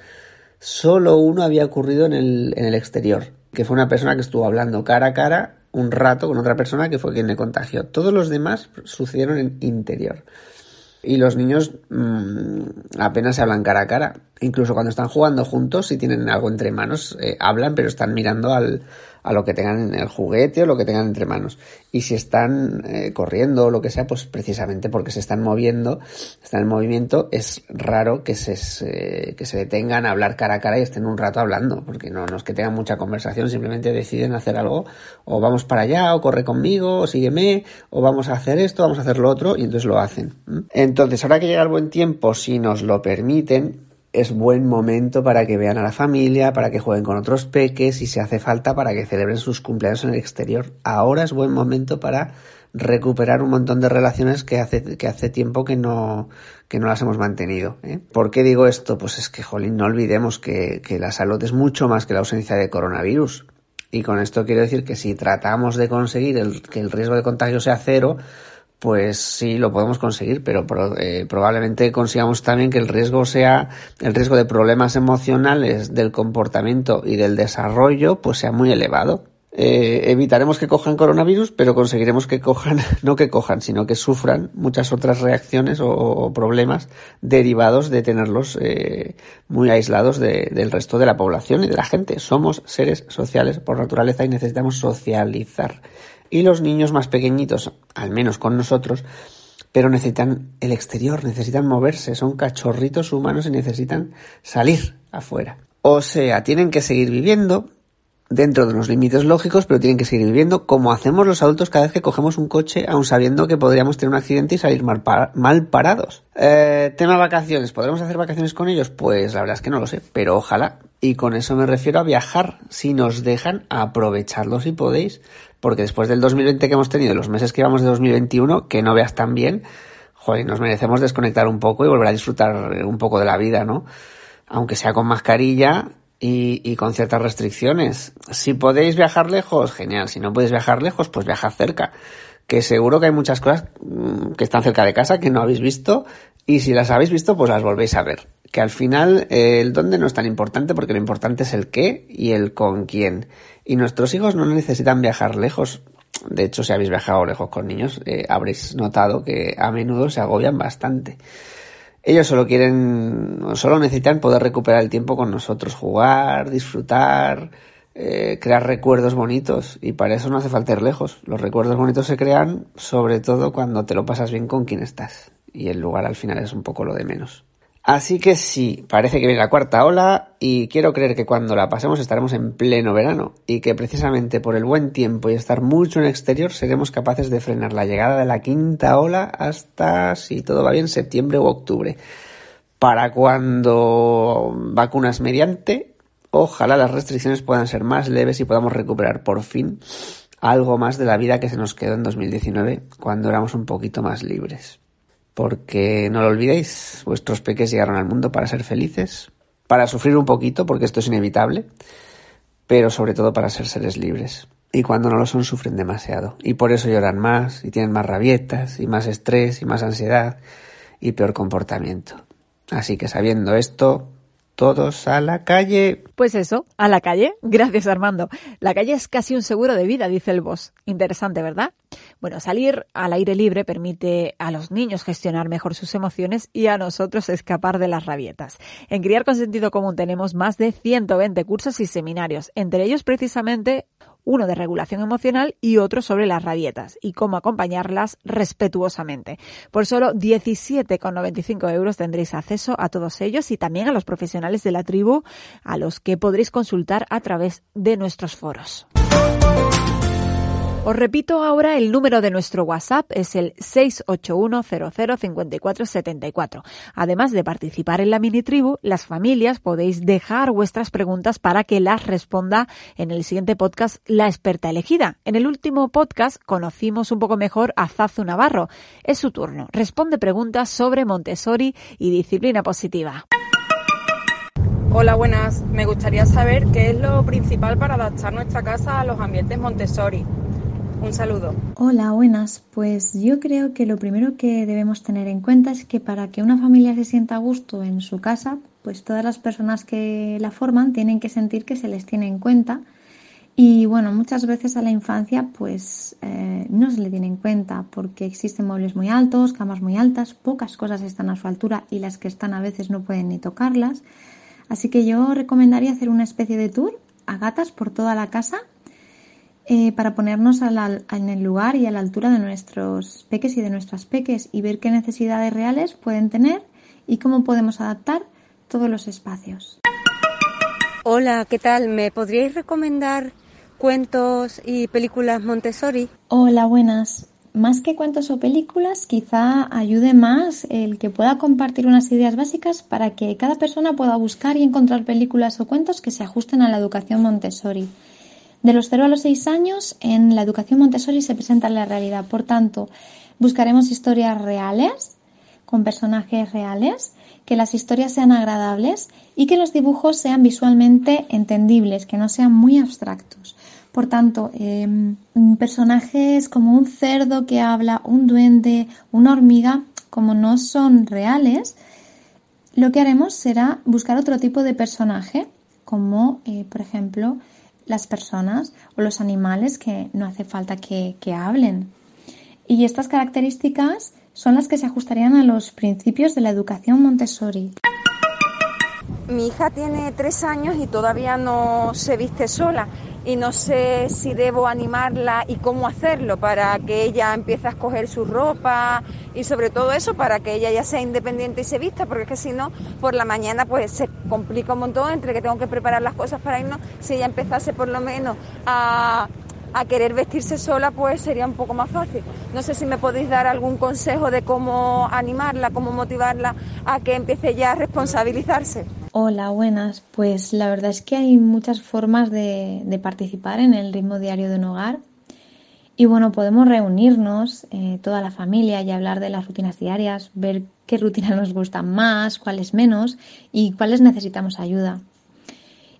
solo uno había ocurrido en el, en el exterior, que fue una persona que estuvo hablando cara a cara un rato con otra persona que fue quien le contagió. Todos los demás sucedieron en interior y los niños mmm, apenas se hablan cara a cara. Incluso cuando están jugando juntos, si tienen algo entre manos, eh, hablan, pero están mirando al, a lo que tengan en el juguete o lo que tengan entre manos. Y si están eh, corriendo o lo que sea, pues precisamente porque se están moviendo, están en movimiento, es raro que se, que se detengan a hablar cara a cara y estén un rato hablando, porque no, no es que tengan mucha conversación, simplemente deciden hacer algo, o vamos para allá, o corre conmigo, o sígueme, o vamos a hacer esto, vamos a hacer lo otro, y entonces lo hacen. Entonces, ahora que llega el buen tiempo, si nos lo permiten, es buen momento para que vean a la familia, para que jueguen con otros peques y si hace falta para que celebren sus cumpleaños en el exterior. Ahora es buen momento para recuperar un montón de relaciones que hace, que hace tiempo que no, que no las hemos mantenido. ¿eh? ¿Por qué digo esto? Pues es que, jolín, no olvidemos que, que la salud es mucho más que la ausencia de coronavirus. Y con esto quiero decir que si tratamos de conseguir el, que el riesgo de contagio sea cero, pues sí lo podemos conseguir, pero eh, probablemente consigamos también que el riesgo sea, el riesgo de problemas emocionales del comportamiento y del desarrollo, pues sea muy elevado. Eh, evitaremos que cojan coronavirus, pero conseguiremos que cojan, no que cojan, sino que sufran muchas otras reacciones o, problemas derivados de tenerlos eh, muy aislados del resto de la población y de la gente. Somos seres sociales por naturaleza y necesitamos socializar y los niños más pequeñitos, al menos con nosotros, pero necesitan el exterior, necesitan moverse, son cachorritos humanos y necesitan salir afuera. O sea, tienen que seguir viviendo dentro de unos límites lógicos, pero tienen que seguir viviendo como hacemos los adultos cada vez que cogemos un coche, aun sabiendo que podríamos tener un accidente y salir mal, mal parados. Eh, tema vacaciones, ¿podremos hacer vacaciones con ellos? Pues la verdad es que no lo sé, pero ojalá. Y con eso me refiero a viajar, si nos dejan aprovecharlo si podéis porque después del 2020 que hemos tenido, los meses que llevamos de 2021, que no veas tan bien, joder, nos merecemos desconectar un poco y volver a disfrutar un poco de la vida, ¿no? Aunque sea con mascarilla y, y con ciertas restricciones. Si podéis viajar lejos, genial. Si no podéis viajar lejos, pues viajad cerca. Que seguro que hay muchas cosas mm, que están cerca de casa que no habéis visto y si las habéis visto, pues las volvéis a ver. Que al final eh, el dónde no es tan importante porque lo importante es el qué y el con quién. Y nuestros hijos no necesitan viajar lejos. De hecho, si habéis viajado lejos con niños, eh, habréis notado que a menudo se agobian bastante. Ellos solo quieren, solo necesitan poder recuperar el tiempo con nosotros, jugar, disfrutar, eh, crear recuerdos bonitos. Y para eso no hace falta ir lejos. Los recuerdos bonitos se crean sobre todo cuando te lo pasas bien con quien estás. Y el lugar al final es un poco lo de menos. Así que sí, parece que viene la cuarta ola y quiero creer que cuando la pasemos estaremos en pleno verano y que precisamente por el buen tiempo y estar mucho en exterior seremos capaces de frenar la llegada de la quinta ola hasta, si todo va bien, septiembre u octubre. Para cuando vacunas mediante, ojalá las restricciones puedan ser más leves y podamos recuperar por fin algo más de la vida que se nos quedó en 2019 cuando éramos un poquito más libres porque no lo olvidéis, vuestros peques llegaron al mundo para ser felices, para sufrir un poquito, porque esto es inevitable, pero sobre todo para ser seres libres. Y cuando no lo son, sufren demasiado. Y por eso lloran más, y tienen más rabietas, y más estrés, y más ansiedad, y peor comportamiento. Así que sabiendo esto, todos a la calle. Pues eso, a la calle. Gracias, Armando. La calle es casi un seguro de vida, dice el boss. Interesante, ¿verdad? Bueno, salir al aire libre permite a los niños gestionar mejor sus emociones y a nosotros escapar de las rabietas. En Criar con Sentido Común tenemos más de 120 cursos y seminarios, entre ellos precisamente uno de regulación emocional y otro sobre las rabietas y cómo acompañarlas respetuosamente. Por solo 17,95 euros tendréis acceso a todos ellos y también a los profesionales de la tribu a los que podréis consultar a través de nuestros foros. Os repito ahora el número de nuestro WhatsApp, es el 681005474. Además de participar en la mini tribu, las familias podéis dejar vuestras preguntas para que las responda en el siguiente podcast la experta elegida. En el último podcast conocimos un poco mejor a Zazu Navarro. Es su turno. Responde preguntas sobre Montessori y disciplina positiva. Hola, buenas. Me gustaría saber qué es lo principal para adaptar nuestra casa a los ambientes Montessori. Un saludo. Hola, buenas. Pues yo creo que lo primero que debemos tener en cuenta es que para que una familia se sienta a gusto en su casa, pues todas las personas que la forman tienen que sentir que se les tiene en cuenta. Y bueno, muchas veces a la infancia pues eh, no se le tiene en cuenta porque existen muebles muy altos, camas muy altas, pocas cosas están a su altura y las que están a veces no pueden ni tocarlas. Así que yo recomendaría hacer una especie de tour a gatas por toda la casa eh, para ponernos en el lugar y a la altura de nuestros peques y de nuestras peques y ver qué necesidades reales pueden tener y cómo podemos adaptar todos los espacios. Hola, ¿qué tal? ¿Me podríais recomendar cuentos y películas Montessori? Hola, buenas. Más que cuentos o películas, quizá ayude más el que pueda compartir unas ideas básicas para que cada persona pueda buscar y encontrar películas o cuentos que se ajusten a la educación Montessori. De los 0 a los 6 años, en la educación Montessori se presenta la realidad. Por tanto, buscaremos historias reales, con personajes reales, que las historias sean agradables y que los dibujos sean visualmente entendibles, que no sean muy abstractos. Por tanto, em, personajes como un cerdo que habla, un duende, una hormiga, como no son reales, lo que haremos será buscar otro tipo de personaje, como eh, por ejemplo las personas o los animales que no hace falta que, que hablen. Y estas características son las que se ajustarían a los principios de la educación Montessori. Mi hija tiene tres años y todavía no se viste sola y no sé si debo animarla y cómo hacerlo para que ella empiece a escoger su ropa y sobre todo eso para que ella ya sea independiente y se vista, porque es que si no, por la mañana pues se complica un montón entre que tengo que preparar las cosas para irnos, si ella empezase por lo menos a a querer vestirse sola, pues sería un poco más fácil. No sé si me podéis dar algún consejo de cómo animarla, cómo motivarla a que empiece ya a responsabilizarse. Hola, buenas. Pues la verdad es que hay muchas formas de, participar en el ritmo diario de un hogar. Y bueno, podemos reunirnos, eh, toda la familia, y hablar de las rutinas diarias, ver qué rutinas nos gustan más, cuáles menos y cuáles necesitamos ayuda.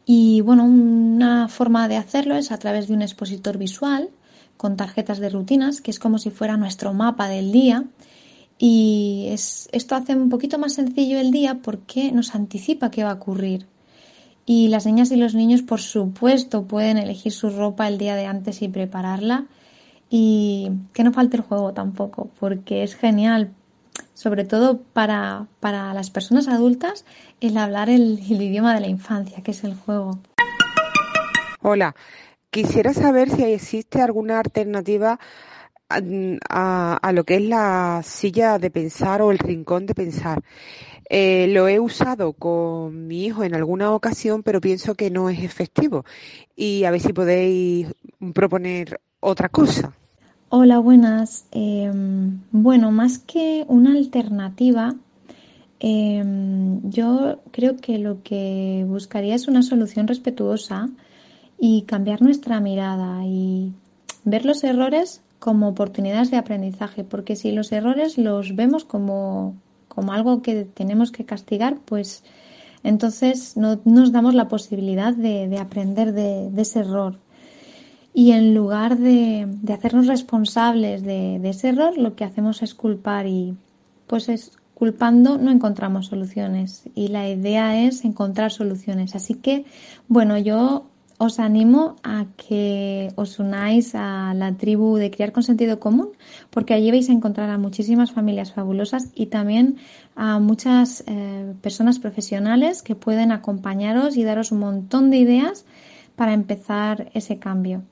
Y bueno, una forma de hacerlo es a través de un expositor visual con tarjetas de rutinas, que es como si fuera nuestro mapa del día. Y es, esto hace un poquito más sencillo el día porque nos anticipa qué va a ocurrir. Y las niñas y los niños, por supuesto, pueden elegir su ropa el día de antes y prepararla. Y que no falte el juego tampoco, porque es genial sobre todo para, las personas adultas, el hablar el, idioma de la infancia, que es el juego. Hola, quisiera saber si existe alguna alternativa a, lo que es la silla de pensar o el rincón de pensar. Eh, lo he usado con mi hijo en alguna ocasión, pero pienso que no es efectivo. Y a ver si podéis proponer otra cosa. Hola, buenas. Em, bueno, más que una alternativa, em, yo creo que lo que buscaría es una solución respetuosa y cambiar nuestra mirada y ver los errores como oportunidades de aprendizaje, porque si los errores los vemos como, como algo que tenemos que castigar, pues entonces no nos damos la posibilidad de, aprender de ese error. Y en lugar de, hacernos responsables de, ese error, lo que hacemos es culpar y pues es culpando no encontramos soluciones y la idea es encontrar soluciones. Así que, bueno, yo os animo a que os unáis a la tribu de Criar con Sentido Común, porque allí vais a encontrar a muchísimas familias fabulosas y también a muchas eh, personas profesionales que pueden acompañaros y daros un montón de ideas para empezar ese cambio.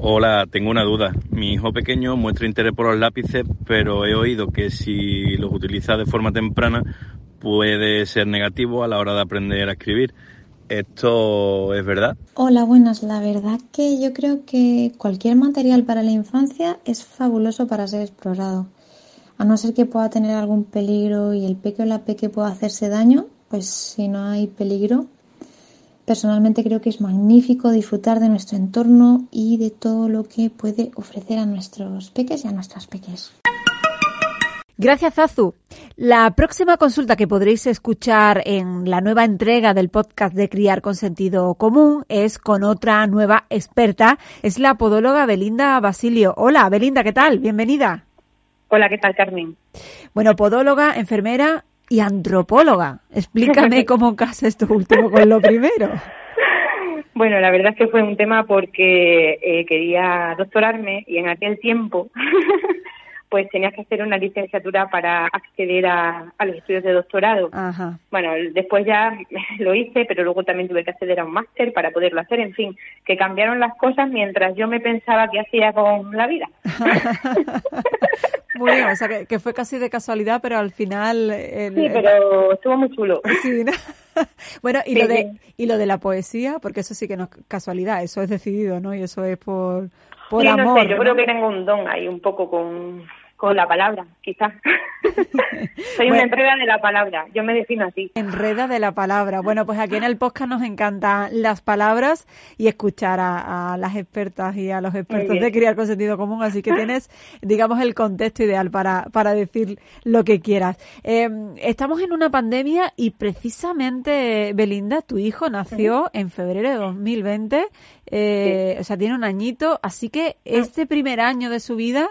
Hola, tengo una duda. Mi hijo pequeño muestra interés por los lápices, pero he oído que si los utiliza de forma temprana puede ser negativo a la hora de aprender a escribir. ¿Esto es verdad? Hola, buenas. La verdad que yo creo que cualquier material para la infancia es fabuloso para ser explorado. A no ser que pueda tener algún peligro y el peque o la peque pueda hacerse daño, pues si no hay peligro, personalmente creo que es magnífico disfrutar de nuestro entorno y de todo lo que puede ofrecer a nuestros peques y a nuestras peques. Gracias, Azu. La próxima consulta que podréis escuchar en la nueva entrega del podcast de Criar con Sentido Común es con otra nueva experta. Es la podóloga Belinda Basilio. Hola, Belinda, ¿qué tal? Bienvenida. Hola, ¿qué tal, Carmen? Bueno, podóloga, enfermera y antropóloga. Explícame cómo casa esto último con lo primero. Bueno, la verdad es que fue un tema porque eh, quería doctorarme y en aquel tiempo pues tenías que hacer una licenciatura para acceder a, los estudios de doctorado. Bueno, después ya lo hice, pero luego también tuve que acceder a un máster para poderlo hacer. En fin, que cambiaron las cosas mientras yo me pensaba qué hacía con la vida. Muy bien, o sea que, fue casi de casualidad, pero al final... sí, pero estuvo muy chulo. Sí, Bueno, y, lo de, y lo de la poesía, porque eso sí que no es casualidad, eso es decidido, ¿no? Y eso es por, por sí, amor. No sé, yo creo que tengo un don ahí un poco con con la palabra, quizás. Soy una entrega de la palabra, yo me defino así. Enreda de la palabra. Bueno, pues aquí en el podcast nos encantan las palabras y escuchar a, las expertas y a los expertos de criar con sentido común, así que tienes, digamos, el contexto ideal para, para decir lo que quieras. Em, estamos en una pandemia y precisamente, Belinda, tu hijo nació en febrero de 2020, eh, o sea, tiene un añito, así que ah. este primer año de su vida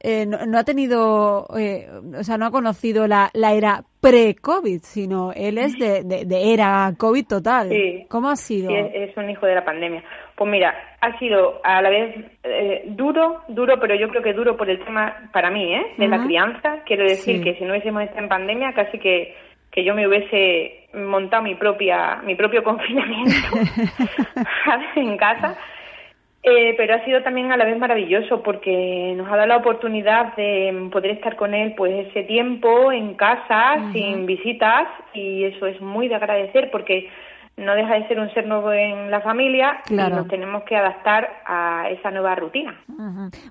eh, no, ha tenido, eh, o sea, no ha conocido la, la era pre-COVID, sino él es de, de, era COVID total. Sí. ¿Cómo ha sido? Sí, es, un hijo de la pandemia. Pues mira, ha sido a la vez eh, duro, duro, pero yo creo que duro por el tema, para mí, ¿eh? de la crianza. Quiero decir que si no hubiésemos estado en pandemia, casi que, que yo me hubiese montado mi propia mi propio confinamiento en casa eh, pero ha sido también a la vez maravilloso porque nos ha dado la oportunidad de poder estar con él pues ese tiempo en casa, sin visitas, y eso es muy de agradecer porque no deja de ser un ser nuevo en la familia y nos tenemos que adaptar a esa nueva rutina.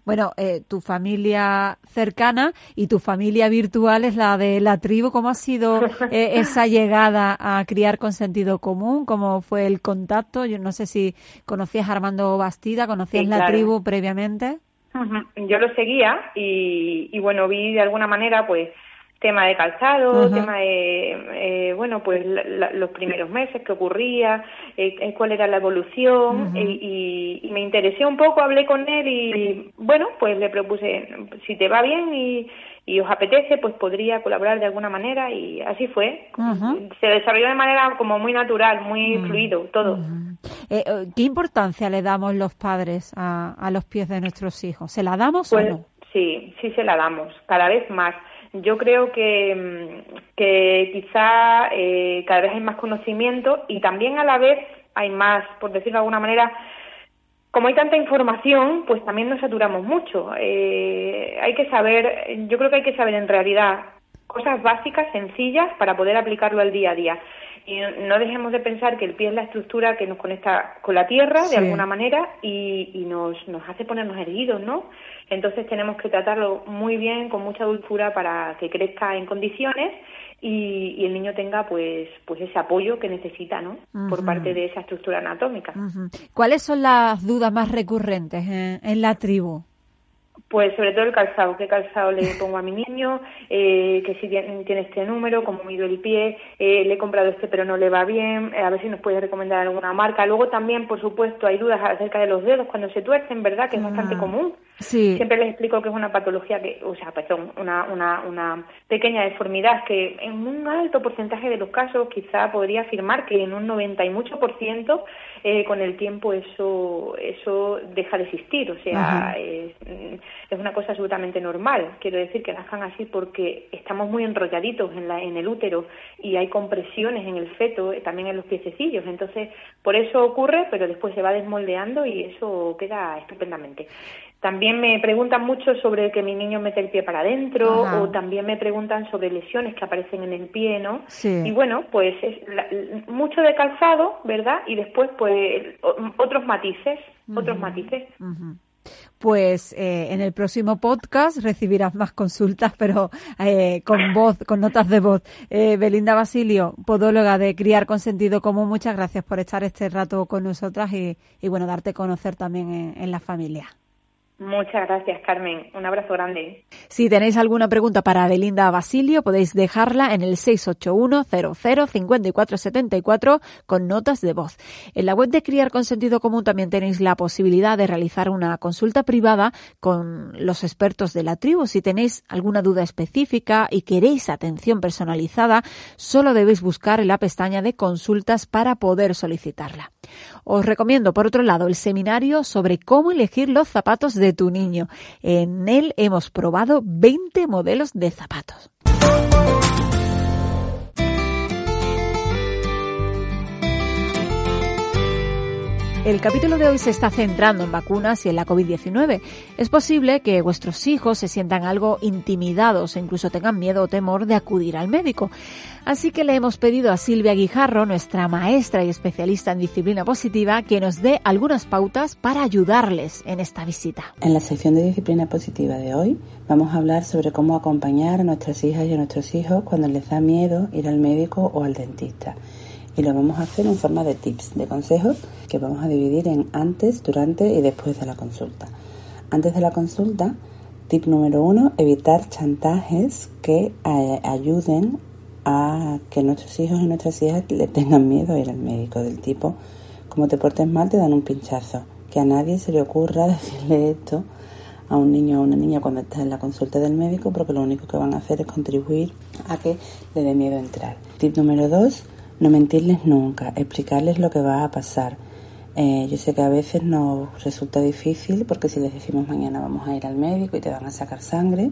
Bueno, eh, tu familia cercana y tu familia virtual es la de la tribu. ¿Cómo ha sido eh, esa llegada a criar con sentido común? ¿Cómo fue el contacto? Yo no sé si conocías a Armando Bastida, conocías la tribu previamente. Yo lo seguía y, y bueno, vi de alguna manera pues tema de calzado, tema de, eh, bueno, pues los primeros meses, qué ocurría, eh, eh, cuál era la evolución, y, y, me interesé un poco, hablé con él y, bueno, pues le propuse, si te va bien y, y os apetece, pues podría colaborar de alguna manera y así fue. Se desarrolló de manera como muy natural, muy fluido, todo. ¿Qué importancia le damos los padres a, a los pies de nuestros hijos? ¿Se la damos pues, o no? Sí, sí se la damos, cada vez más. Yo creo que, mm, que quizá eh, cada vez hay más conocimiento y también a la vez hay más, por decirlo de alguna manera, como hay tanta información, pues también nos saturamos mucho. Eh, hay que saber, yo creo que hay que saber en realidad cosas básicas, sencillas, para poder aplicarlo al día a día. Y no dejemos de pensar que el pie es la estructura que nos conecta con la tierra de alguna manera y, y nos, nos hace ponernos erguidos, ¿no? Entonces tenemos que tratarlo muy bien, con mucha dulzura para que crezca en condiciones y, el niño tenga pues pues ese apoyo que necesita, ¿no? Por parte de esa estructura anatómica. ¿Cuáles son las dudas más recurrentes en, la tribu? Pues sobre todo el calzado, qué calzado le pongo a mi niño, eh, que si tiene, este número, como mido el pie, eh, le he comprado este pero no le va bien, eh, a ver si nos puede recomendar alguna marca. Luego también, por supuesto, hay dudas acerca de los dedos cuando se tuercen, ¿verdad? Que es bastante ah. Siempre les explico que es una patología que, o sea, perdón, una, una, una pequeña deformidad que en un alto porcentaje de los casos quizá podría afirmar que en un 90 y mucho por ciento eh, con el tiempo eso eso deja de existir, o sea, es, es, una cosa absolutamente normal. Quiero decir que nazcan así porque estamos muy enrolladitos en, la, en el útero y hay compresiones en el feto, eh, también en los piececillos, entonces por eso ocurre, pero después se va desmoldeando y eso queda estupendamente. También me preguntan mucho sobre que mi niño mete el pie para adentro o también me preguntan sobre lesiones que aparecen en el pie, ¿no? Y bueno, pues es mucho de calzado, ¿verdad? Y después pues otros matices, otros matices. Pues eh, en el próximo podcast recibirás más consultas, pero eh, con voz, con notas de voz. Eh, Belinda Basilio, podóloga de Criar con Sentido Común, muchas gracias por estar este rato con nosotras y, bueno, darte a conocer también en la familia. Muchas gracias, Carmen. Un abrazo grande. Si tenéis alguna pregunta para Belinda Basilio, podéis dejarla en el 681-00-5474 con notas de voz. En la web de Criar con Sentido Común también tenéis la posibilidad de realizar una consulta privada con los expertos de la tribu. Si tenéis alguna duda específica y queréis atención personalizada, solo debéis buscar en la pestaña de consultas para poder solicitarla. Os recomiendo, por otro lado, el seminario sobre cómo elegir los zapatos de tu niño. En él hemos probado 20 modelos de zapatos. El capítulo de hoy se está centrando en vacunas y en la COVID-19. Es posible que vuestros hijos se sientan algo intimidados e incluso tengan miedo o temor de acudir al médico. Así que le hemos pedido a Silvia Guijarro, nuestra maestra y especialista en disciplina positiva, que nos dé algunas pautas para ayudarles en esta visita. En la sección de disciplina positiva de hoy vamos a hablar sobre cómo acompañar a nuestras hijas y a nuestros hijos cuando les da miedo ir al médico o al dentista y lo vamos a hacer en forma de tips, de consejos que vamos a dividir en antes, durante y después de la consulta. Antes de la consulta, tip número uno, evitar chantajes que eh, ayuden a que nuestros hijos y nuestras hijas le tengan miedo a ir al médico del tipo, como te portes mal te dan un pinchazo. Que a nadie se le ocurra decirle esto a un niño o a una niña cuando está en la consulta del médico porque lo único que van a hacer es contribuir a que le dé miedo entrar. Tip número dos, no mentirles nunca, explicarles lo que va a pasar. Eh, yo sé que a veces nos resulta difícil porque si les decimos mañana vamos a ir al médico y te van a sacar sangre,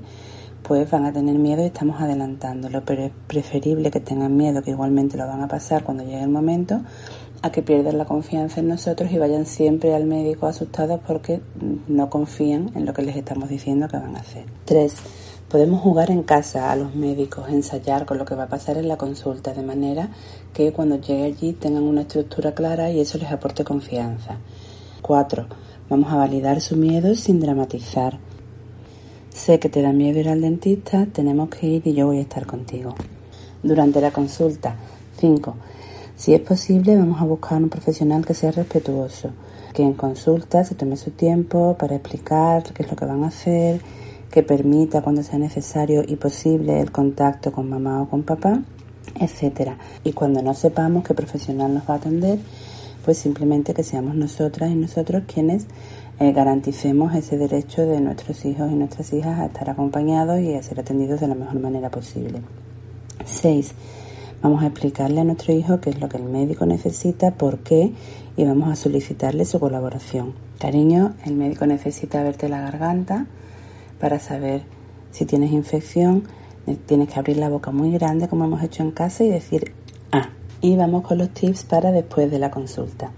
pues van a tener miedo y estamos adelantándolo, pero es preferible que tengan miedo, que igualmente lo van a pasar cuando llegue el momento, a que pierdan la confianza en nosotros y vayan siempre al médico asustados porque no confían en lo que les estamos diciendo que van a hacer. Tres, Podemos jugar en casa a los médicos, ensayar con lo que va a pasar en la consulta, de manera que cuando llegue allí tengan una estructura clara y eso les aporte confianza. 4. Vamos a validar su miedo sin dramatizar. Sé que te da miedo ir al dentista, tenemos que ir y yo voy a estar contigo. Durante la consulta. 5. Si es posible, vamos a buscar un profesional que sea respetuoso, que en consulta se tome su tiempo para explicar qué es lo que van a hacer que permita cuando sea necesario y posible el contacto con mamá o con papá, etcétera. Y cuando no sepamos qué profesional nos va a atender, pues simplemente que seamos nosotras y nosotros quienes eh, garanticemos ese derecho de nuestros hijos y nuestras hijas a estar acompañados y a ser atendidos de la mejor manera posible. 6. Vamos a explicarle a nuestro hijo qué es lo que el médico necesita, por qué y vamos a solicitarle su colaboración. Cariño, el médico necesita verte la garganta, para saber si tienes infección. Tienes que abrir la boca muy grande como hemos hecho en casa y decir ah. Y vamos con los tips para después de la consulta.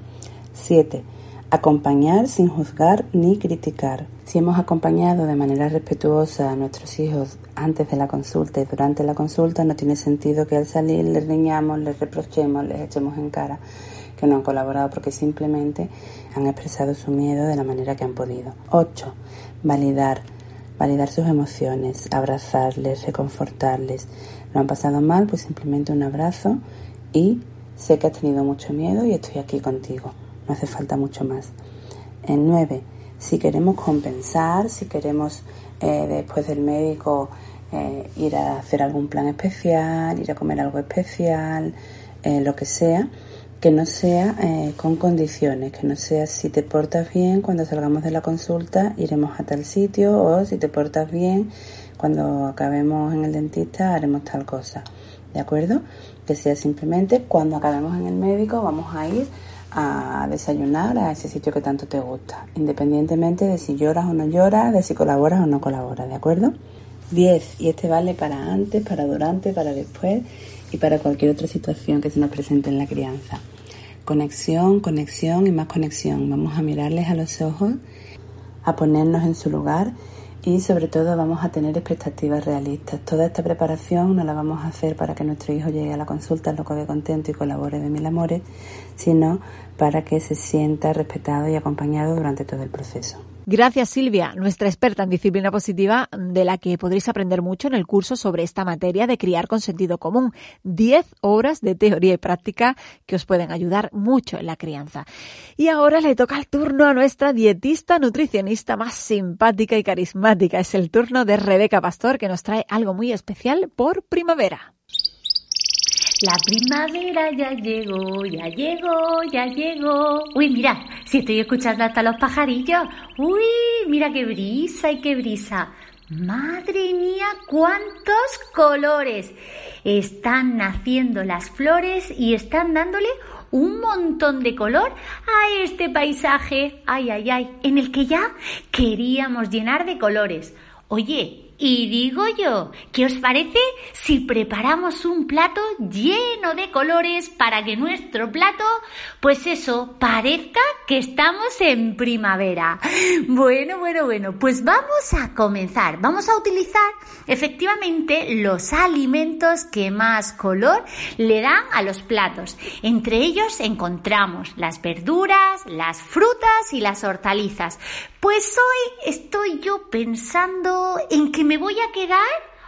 7. Acompañar sin juzgar ni criticar. Si hemos acompañado de manera respetuosa a nuestros hijos antes de la consulta y durante la consulta, no tiene sentido que al salir les riñamos, les reprochemos, les echemos en cara que no han colaborado porque simplemente han expresado su miedo de la manera que han podido. 8. Validar validar sus emociones, abrazarles, reconfortarles. Lo han pasado mal, pues simplemente un abrazo y sé que has tenido mucho miedo y estoy aquí contigo. No hace falta mucho más. En nueve, si queremos compensar, si queremos eh, después del médico eh, ir a hacer algún plan especial, ir a comer algo especial, eh, lo que sea, que no sea eh, con condiciones, que no sea si te portas bien cuando salgamos de la consulta iremos a tal sitio o si te portas bien cuando acabemos en el dentista haremos tal cosa, ¿de acuerdo? Que sea simplemente cuando acabemos en el médico vamos a ir a desayunar a ese sitio que tanto te gusta, independientemente de si lloras o no lloras, de si colaboras o no colaboras, ¿de acuerdo? 10. Y este vale para antes, para durante, para después y para cualquier otra situación que se nos presente en la crianza. Conexión, conexión y más conexión. Vamos a mirarles a los ojos, a ponernos en su lugar y sobre todo vamos a tener expectativas realistas. Toda esta preparación no la vamos a hacer para que nuestro hijo llegue a la consulta loco de contento y colabore de mil amores, sino para que se sienta respetado y acompañado durante todo el proceso. Gracias Silvia, nuestra experta en disciplina positiva, de la que podréis aprender mucho en el curso sobre esta materia de criar con sentido común. Diez horas de teoría y práctica que os pueden ayudar mucho en la crianza. Y ahora le toca el turno a nuestra dietista nutricionista más simpática y carismática. Es el turno de Rebeca Pastor que nos trae algo muy especial por primavera. La primavera ya llegó, ya llegó, ya llegó. Uy, mira, si estoy escuchando hasta los pajarillos. Uy, mira qué brisa y qué brisa. Madre mía, cuántos colores. Están naciendo las flores y están dándole un montón de color a este paisaje, ay, ay, ay, en el que ya queríamos llenar de colores. Oye, y digo yo, ¿qué os parece si preparamos un plato lleno de colores para que nuestro plato, pues eso, parezca que estamos en primavera? Bueno, bueno, bueno, pues vamos a comenzar. Vamos a utilizar efectivamente los alimentos que más color le dan a los platos. Entre ellos encontramos las verduras, las frutas y las hortalizas. Pues hoy estoy yo pensando en que me voy a quedar,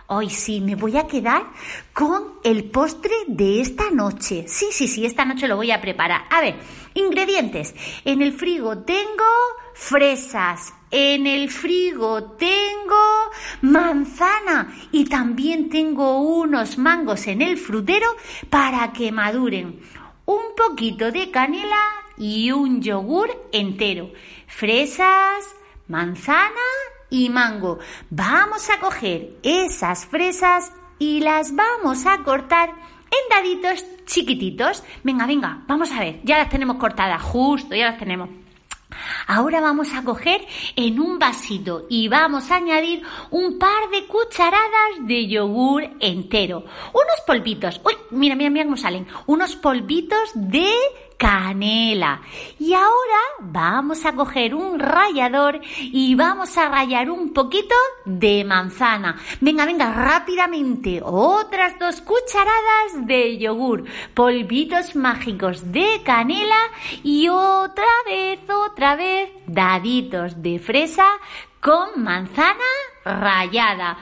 hoy sí, me voy a quedar con el postre de esta noche. Sí, sí, sí, esta noche lo voy a preparar. A ver, ingredientes. En el frigo tengo fresas, en el frigo tengo manzana y también tengo unos mangos en el frutero para que maduren. Un poquito de canela y un yogur entero fresas, manzana y mango. Vamos a coger esas fresas y las vamos a cortar en daditos chiquititos. Venga, venga, vamos a ver. Ya las tenemos cortadas, justo, ya las tenemos. Ahora vamos a coger en un vasito y vamos a añadir un par de cucharadas de yogur entero. Unos polvitos. Uy, mira, mira, mira cómo salen. Unos polvitos de canela. Y ahora vamos a coger un rallador y vamos a rallar un poquito de manzana. Venga, venga, rápidamente. Otras dos cucharadas de yogur, polvitos mágicos de canela y otra vez, otra vez, daditos de fresa con manzana rallada.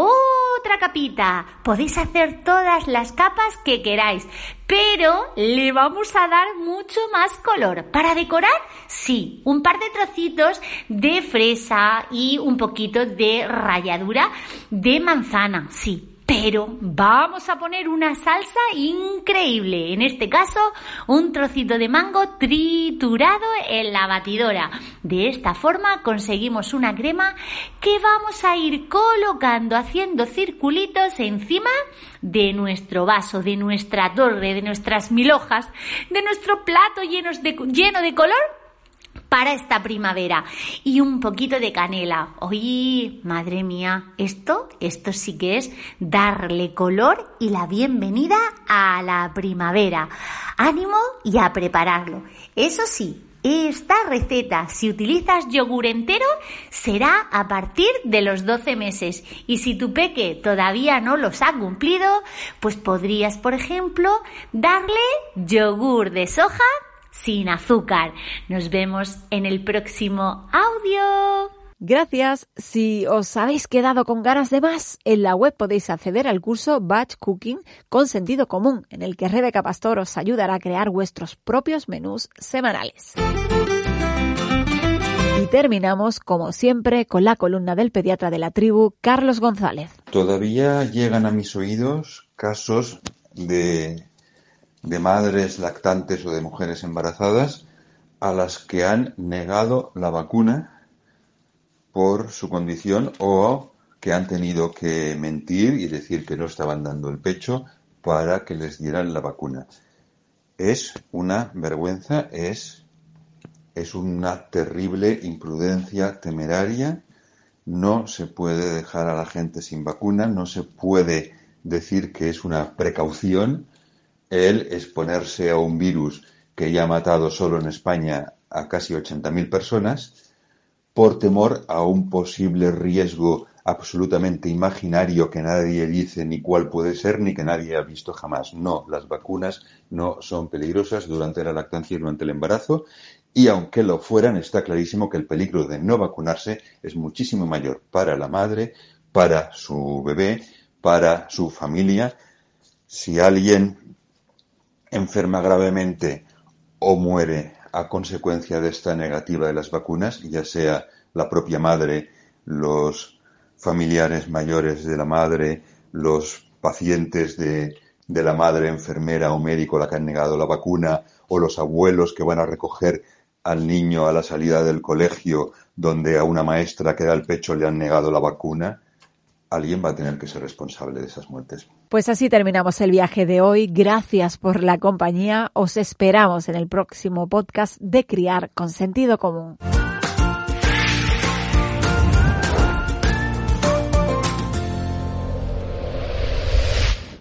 Otra capita. Podéis hacer todas las capas que queráis, pero le vamos a dar mucho más color. Para decorar, sí, un par de trocitos de fresa y un poquito de ralladura de manzana, sí pero vamos a poner una salsa increíble. En este caso, un trocito de mango triturado en la batidora. De esta forma conseguimos una crema que vamos a ir colocando haciendo circulitos encima de nuestro vaso, de nuestra torre, de nuestras mil hojas, de nuestro plato lleno de color para esta primavera y un poquito de canela. Oye, madre mía, esto, esto sí que es darle color y la bienvenida a la primavera. Ánimo y a prepararlo. Eso sí, esta receta, si utilizas yogur entero, será a partir de los 12 meses. Y si tu peque todavía no los ha cumplido, pues podrías, por ejemplo, darle yogur de soja sin azúcar. Nos vemos en el próximo audio. Gracias. Si os habéis quedado con ganas de más, en la web podéis acceder al curso Batch Cooking con sentido común, en el que Rebeca Pastor os ayudará a crear vuestros propios menús semanales. Y terminamos, como siempre, con la columna del pediatra de la tribu, Carlos González. Todavía llegan a mis oídos casos de de madres lactantes o de mujeres embarazadas a las que han negado la vacuna por su condición o que han tenido que mentir y decir que no estaban dando el pecho para que les dieran la vacuna. Es una vergüenza, es, es una terrible imprudencia temeraria. No se puede dejar a la gente sin vacuna, no se puede decir que es una precaución el exponerse a un virus que ya ha matado solo en España a casi 80.000 personas por temor a un posible riesgo absolutamente imaginario que nadie dice ni cuál puede ser ni que nadie ha visto jamás. No, las vacunas no son peligrosas durante la lactancia y durante el embarazo y aunque lo fueran, está clarísimo que el peligro de no vacunarse es muchísimo mayor para la madre, para su bebé, para su familia. Si alguien enferma gravemente o muere a consecuencia de esta negativa de las vacunas, ya sea la propia madre, los familiares mayores de la madre, los pacientes de, de la madre enfermera o médico la que han negado la vacuna, o los abuelos que van a recoger al niño a la salida del colegio donde a una maestra que da el pecho le han negado la vacuna, alguien va a tener que ser responsable de esas muertes. Pues así terminamos el viaje de hoy. Gracias por la compañía. Os esperamos en el próximo podcast de Criar con Sentido Común.